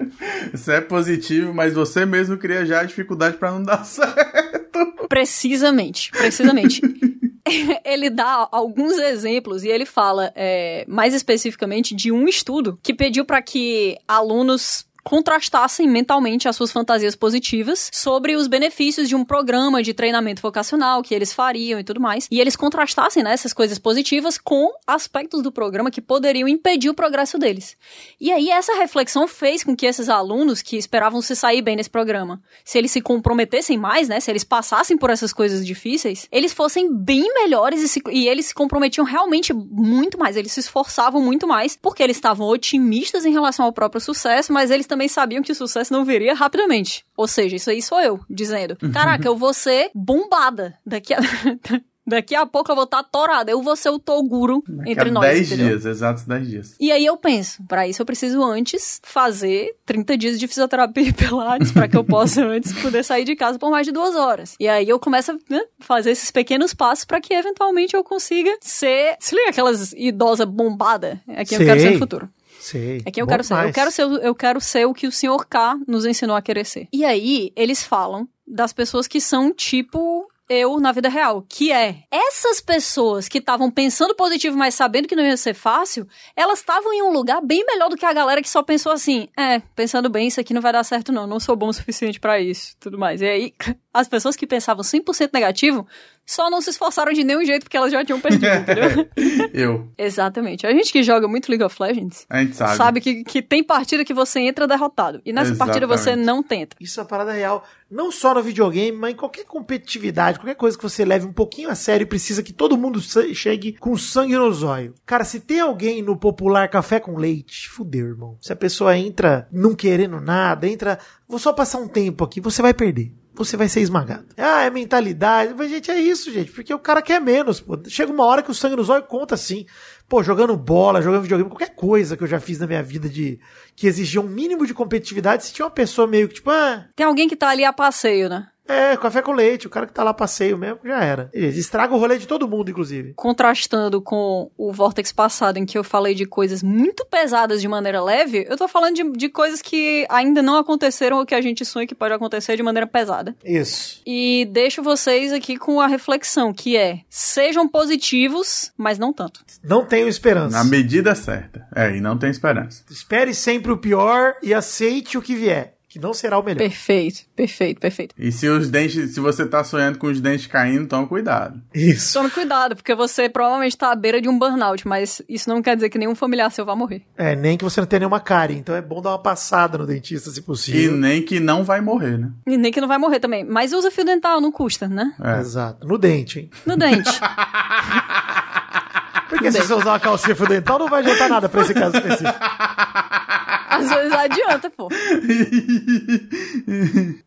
Você é positivo, mas você mesmo cria já a dificuldade para não dar certo. Precisamente, precisamente. ele dá alguns exemplos e ele fala é, mais especificamente de um estudo que pediu para que alunos contrastassem mentalmente as suas fantasias positivas sobre os benefícios de um programa de treinamento vocacional que eles fariam e tudo mais. E eles contrastassem né, essas coisas positivas com aspectos do programa que poderiam impedir o progresso deles. E aí essa reflexão fez com que esses alunos que esperavam se sair bem nesse programa, se eles se comprometessem mais, né, se eles passassem por essas coisas difíceis, eles fossem bem melhores e, se, e eles se comprometiam realmente muito mais, eles se esforçavam muito mais, porque eles estavam otimistas em relação ao próprio sucesso, mas eles também também sabiam que o sucesso não viria rapidamente. Ou seja, isso aí sou eu dizendo: Caraca, eu vou ser bombada daqui a. Daqui a pouco eu vou estar torada. Eu vou ser o Toguro Daqui entre nós. 10 dias, exatos 10 dias. E aí eu penso, para isso eu preciso antes fazer 30 dias de fisioterapia e pilates para que eu possa antes poder sair de casa por mais de duas horas. E aí eu começo a né, fazer esses pequenos passos para que eventualmente eu consiga ser. Se liga aquelas idosa bombada? É quem eu quero ser no futuro. Sei. É quem eu quero ser. Eu quero ser, eu quero ser o que o Sr. K nos ensinou a querer ser. E aí, eles falam das pessoas que são tipo eu na vida real, que é essas pessoas que estavam pensando positivo, mas sabendo que não ia ser fácil, elas estavam em um lugar bem melhor do que a galera que só pensou assim, é, pensando bem, isso aqui não vai dar certo não, não sou bom o suficiente para isso, tudo mais. E aí, as pessoas que pensavam 100% negativo só não se esforçaram de nenhum jeito porque elas já tinham perdido, entendeu? Eu. Exatamente. A gente que joga muito League of Legends a gente sabe, sabe que, que tem partida que você entra derrotado. E nessa Exatamente. partida você não tenta. Isso é uma parada real. Não só no videogame, mas em qualquer competitividade, qualquer coisa que você leve um pouquinho a sério e precisa que todo mundo chegue com sangue no zóio. Cara, se tem alguém no popular café com leite, fudeu, irmão. Se a pessoa entra não querendo nada, entra, vou só passar um tempo aqui, você vai perder você vai ser esmagado. Ah, é mentalidade. Mas, gente, é isso, gente. Porque o cara quer menos. Pô. Chega uma hora que o sangue nos olhos conta assim. Pô, jogando bola, jogando videogame, qualquer coisa que eu já fiz na minha vida de que exigia um mínimo de competitividade, se tinha uma pessoa meio que tipo, ah. Tem alguém que tá ali a passeio, né? É, café com leite, o cara que tá lá passeio mesmo, já era. Estraga o rolê de todo mundo, inclusive. Contrastando com o Vortex passado, em que eu falei de coisas muito pesadas de maneira leve, eu tô falando de, de coisas que ainda não aconteceram ou que a gente sonha que pode acontecer de maneira pesada. Isso. E deixo vocês aqui com a reflexão, que é, sejam positivos, mas não tanto. Não tenho esperança. Na medida certa. É, e não tem esperança. Espere sempre o pior e aceite o que vier que não será o melhor. Perfeito, perfeito, perfeito. E se os dentes, se você tá sonhando com os dentes caindo, toma cuidado. Isso. Toma cuidado, porque você provavelmente tá à beira de um burnout, mas isso não quer dizer que nenhum familiar seu vai morrer. É, nem que você não tenha nenhuma cárie, então é bom dar uma passada no dentista se possível. E nem que não vai morrer, né? E nem que não vai morrer também. Mas usa fio dental, não custa, né? É. Exato. No dente, hein? No dente. Porque se você usar uma calcinha fio dental, não vai adiantar nada pra esse caso específico. Às vezes adianta, pô.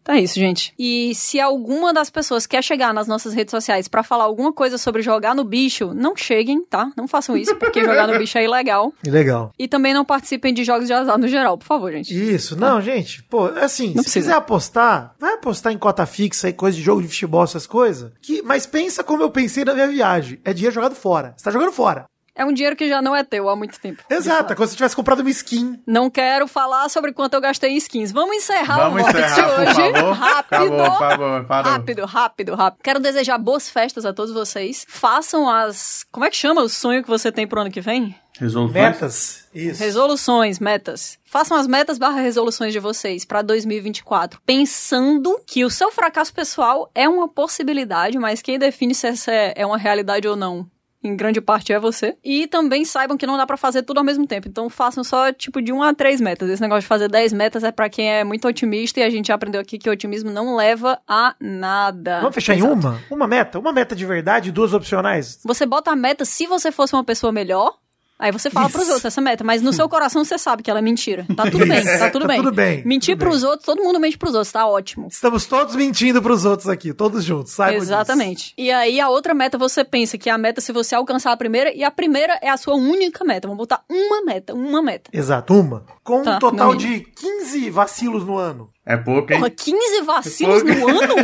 Tá isso, gente. E se alguma das pessoas quer chegar nas nossas redes sociais para falar alguma coisa sobre jogar no bicho, não cheguem, tá? Não façam isso, porque jogar no bicho é ilegal. Ilegal. E também não participem de jogos de azar no geral, por favor, gente. Isso, não, tá? gente. Pô, assim, não se precisa. quiser apostar, vai apostar em cota fixa e coisa de jogo de futebol, essas coisas. Que, mas pensa como eu pensei na minha viagem. É dinheiro jogado fora. Você tá jogando fora. É um dinheiro que já não é teu há muito tempo. Exato, é como se você tivesse comprado uma skin. Não quero falar sobre quanto eu gastei em skins. Vamos encerrar Vamos o encerrar, de hoje. Favor. Rápido. Acabou, favor, rápido, rápido, rápido. Quero desejar boas festas a todos vocês. Façam as. Como é que chama o sonho que você tem pro ano que vem? Resoluções. Metas. Isso. Resoluções, metas. Façam as metas barra resoluções de vocês para 2024, pensando que o seu fracasso pessoal é uma possibilidade, mas quem define se essa é uma realidade ou não em grande parte é você. E também saibam que não dá para fazer tudo ao mesmo tempo. Então façam só tipo de 1 a 3 metas. Esse negócio de fazer 10 metas é para quem é muito otimista e a gente já aprendeu aqui que o otimismo não leva a nada. Vamos fechar Exato. em uma? Uma meta? Uma meta de verdade e duas opcionais? Você bota a meta se você fosse uma pessoa melhor Aí você fala Isso. pros outros essa meta, mas no seu coração você sabe que ela é mentira. Tá tudo bem, tá tudo tá bem. Tudo bem. Mentir tudo pros bem. outros, todo mundo mente pros outros, tá ótimo. Estamos todos mentindo pros outros aqui, todos juntos, sabe? Exatamente. Disso. E aí a outra meta você pensa que é a meta se você alcançar a primeira, e a primeira é a sua única meta. Vamos botar uma meta, uma meta. Exato, uma. Com tá, um total de 15 vacilos no ano. É pouco, hein? Porra, 15 vacilos é no ano?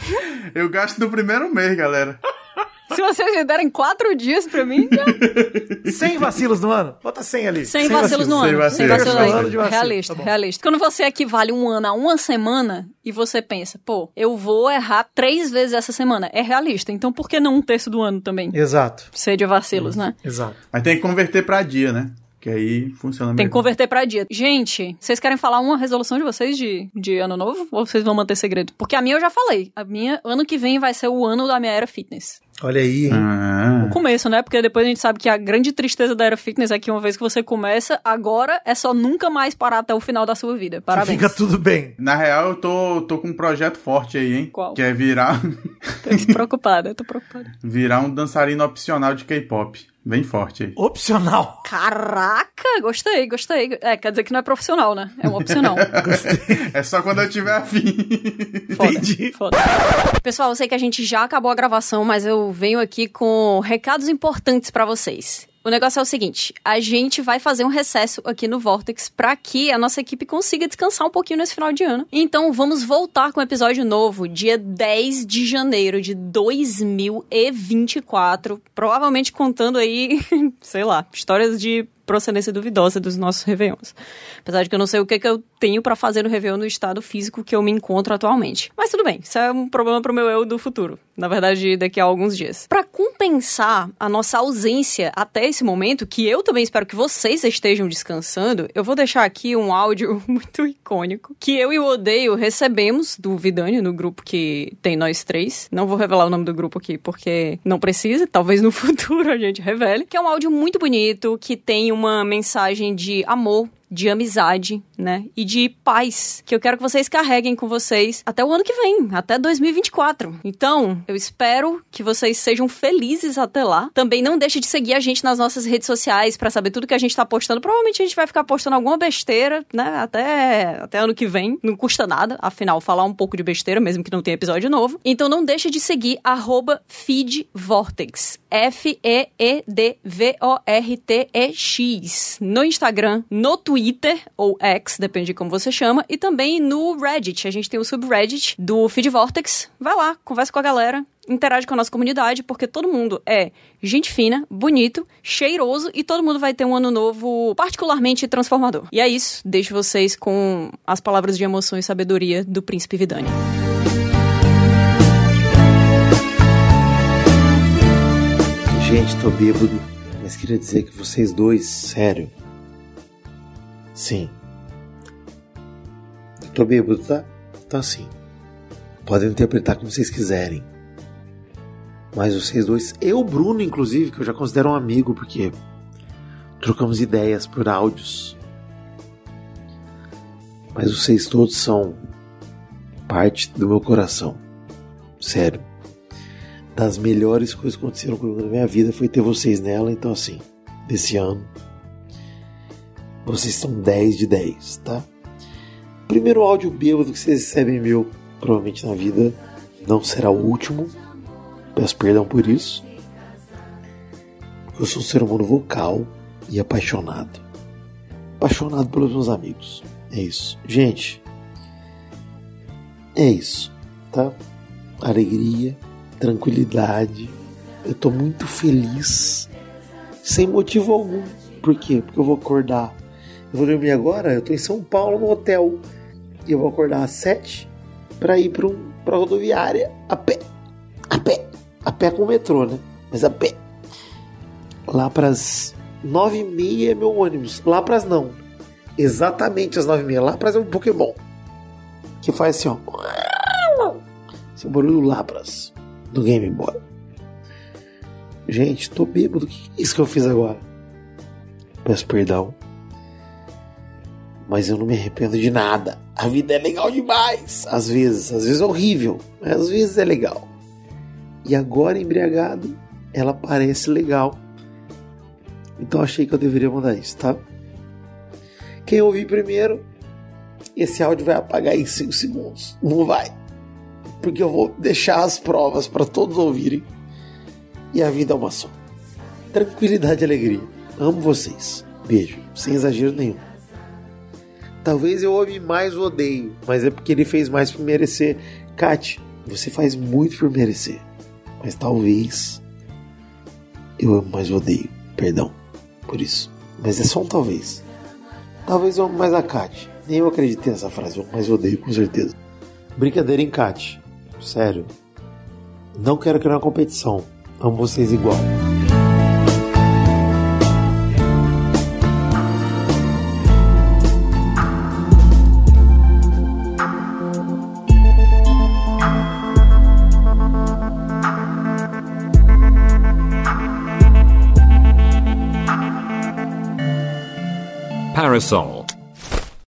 Eu gasto no primeiro mês, galera. Se vocês me derem quatro dias pra mim, já... 100 vacilos no ano? Bota 100 ali. 100, 100 vacilos, no ano. 100 vacilos no ano. Vacilo. Realista, tá realista. Quando você equivale um ano a uma semana e você pensa, pô, eu vou errar três vezes essa semana, é realista. Então por que não um terço do ano também? Exato. Ser de vacilos, né? Exato. Mas tem que converter pra dia, né? Que aí funciona Tem que converter para dia. Gente, vocês querem falar uma resolução de vocês de, de ano novo? Ou vocês vão manter segredo? Porque a minha eu já falei. A minha, ano que vem vai ser o ano da minha era fitness. Olha aí, hein? Ah. O começo, né? Porque depois a gente sabe que a grande tristeza da era fitness é que uma vez que você começa, agora é só nunca mais parar até o final da sua vida. Parabéns. Fica tudo bem. Na real, eu tô, tô com um projeto forte aí, hein? Qual? Que é virar. tô preocupada, eu tô preocupada. Virar um dançarino opcional de K-pop. Bem forte aí. Opcional. Caraca, gostei, gostei. É, quer dizer que não é profissional, né? É um opcional. É só quando eu tiver afim. Foda, Entendi. Foda. Pessoal, eu sei que a gente já acabou a gravação, mas eu venho aqui com recados importantes para vocês. O negócio é o seguinte: a gente vai fazer um recesso aqui no Vortex para que a nossa equipe consiga descansar um pouquinho nesse final de ano. Então vamos voltar com um episódio novo dia 10 de janeiro de 2024. Provavelmente contando aí, sei lá, histórias de procedência duvidosa dos nossos Réveillons. Apesar de que eu não sei o que, que eu tenho para fazer no Réveillon no estado físico que eu me encontro atualmente. Mas tudo bem, isso é um problema pro meu eu do futuro. Na verdade, daqui a alguns dias. Para compensar a nossa ausência até esse momento, que eu também espero que vocês estejam descansando, eu vou deixar aqui um áudio muito icônico que eu e o Odeio recebemos do Vidani no grupo que tem nós três. Não vou revelar o nome do grupo aqui porque não precisa, talvez no futuro a gente revele. Que é um áudio muito bonito, que tem uma mensagem de amor de amizade, né? E de paz, que eu quero que vocês carreguem com vocês até o ano que vem, até 2024. Então, eu espero que vocês sejam felizes até lá. Também não deixe de seguir a gente nas nossas redes sociais para saber tudo que a gente tá postando. Provavelmente a gente vai ficar postando alguma besteira, né? Até, até ano que vem. Não custa nada, afinal, falar um pouco de besteira, mesmo que não tenha episódio novo. Então não deixe de seguir feedvortex. F-E-E-D-V-O-R-T-E-X. No Instagram, no Twitter Twitter, ou X, depende de como você chama, e também no Reddit. A gente tem o subreddit do Feed Vortex. Vai lá, conversa com a galera, interage com a nossa comunidade, porque todo mundo é gente fina, bonito, cheiroso e todo mundo vai ter um ano novo particularmente transformador. E é isso, deixo vocês com as palavras de emoção e sabedoria do príncipe Vidani. Gente, tô bêbado, mas queria dizer que vocês dois, sério, Sim. Eu tô bêbado, tá? Tá sim. Podem interpretar como vocês quiserem. Mas vocês dois, eu, Bruno, inclusive, que eu já considero um amigo, porque trocamos ideias por áudios. Mas vocês todos são parte do meu coração. Sério. Das melhores coisas que aconteceram comigo na minha vida foi ter vocês nela, então assim, desse ano vocês são 10 de 10, tá? Primeiro áudio bêbado que vocês recebem meu, provavelmente na vida, não será o último. Peço perdão por isso. Eu sou um ser humano vocal e apaixonado. Apaixonado pelos meus amigos. É isso. Gente, é isso, tá? Alegria, tranquilidade. Eu tô muito feliz, sem motivo algum. Por quê? Porque eu vou acordar eu vou dormir agora, eu tô em São Paulo no hotel. E eu vou acordar às sete para ir para um, pra rodoviária a pé. A pé. A pé com o metrô, né? Mas a pé. Lá pras nove e meia é meu ônibus. Lá pras não. Exatamente às nove e meia. Lá pras é um Pokémon. Que faz assim, ó. Esse é barulho do Lapras do Game Boy. Gente, tô bêbado. O que é isso que eu fiz agora? Peço perdão mas eu não me arrependo de nada. A vida é legal demais. Às vezes, às vezes é horrível, mas às vezes é legal. E agora embriagado, ela parece legal. Então achei que eu deveria mandar isso, tá? Quem ouvir primeiro, esse áudio vai apagar em 5 segundos. Não vai. Porque eu vou deixar as provas para todos ouvirem. E a vida é uma só. Tranquilidade e alegria. Amo vocês. Beijo. Sem exagero nenhum. Talvez eu ame mais o odeio, mas é porque ele fez mais por merecer. Kat, você faz muito por merecer. Mas talvez eu amo mais o odeio. Perdão por isso. Mas é só um talvez. Talvez eu ame mais a Kat. Nem eu acreditei nessa frase, amo mais odeio, com certeza. Brincadeira em Kat. Sério. Não quero criar uma competição. Amo vocês igual. Parasol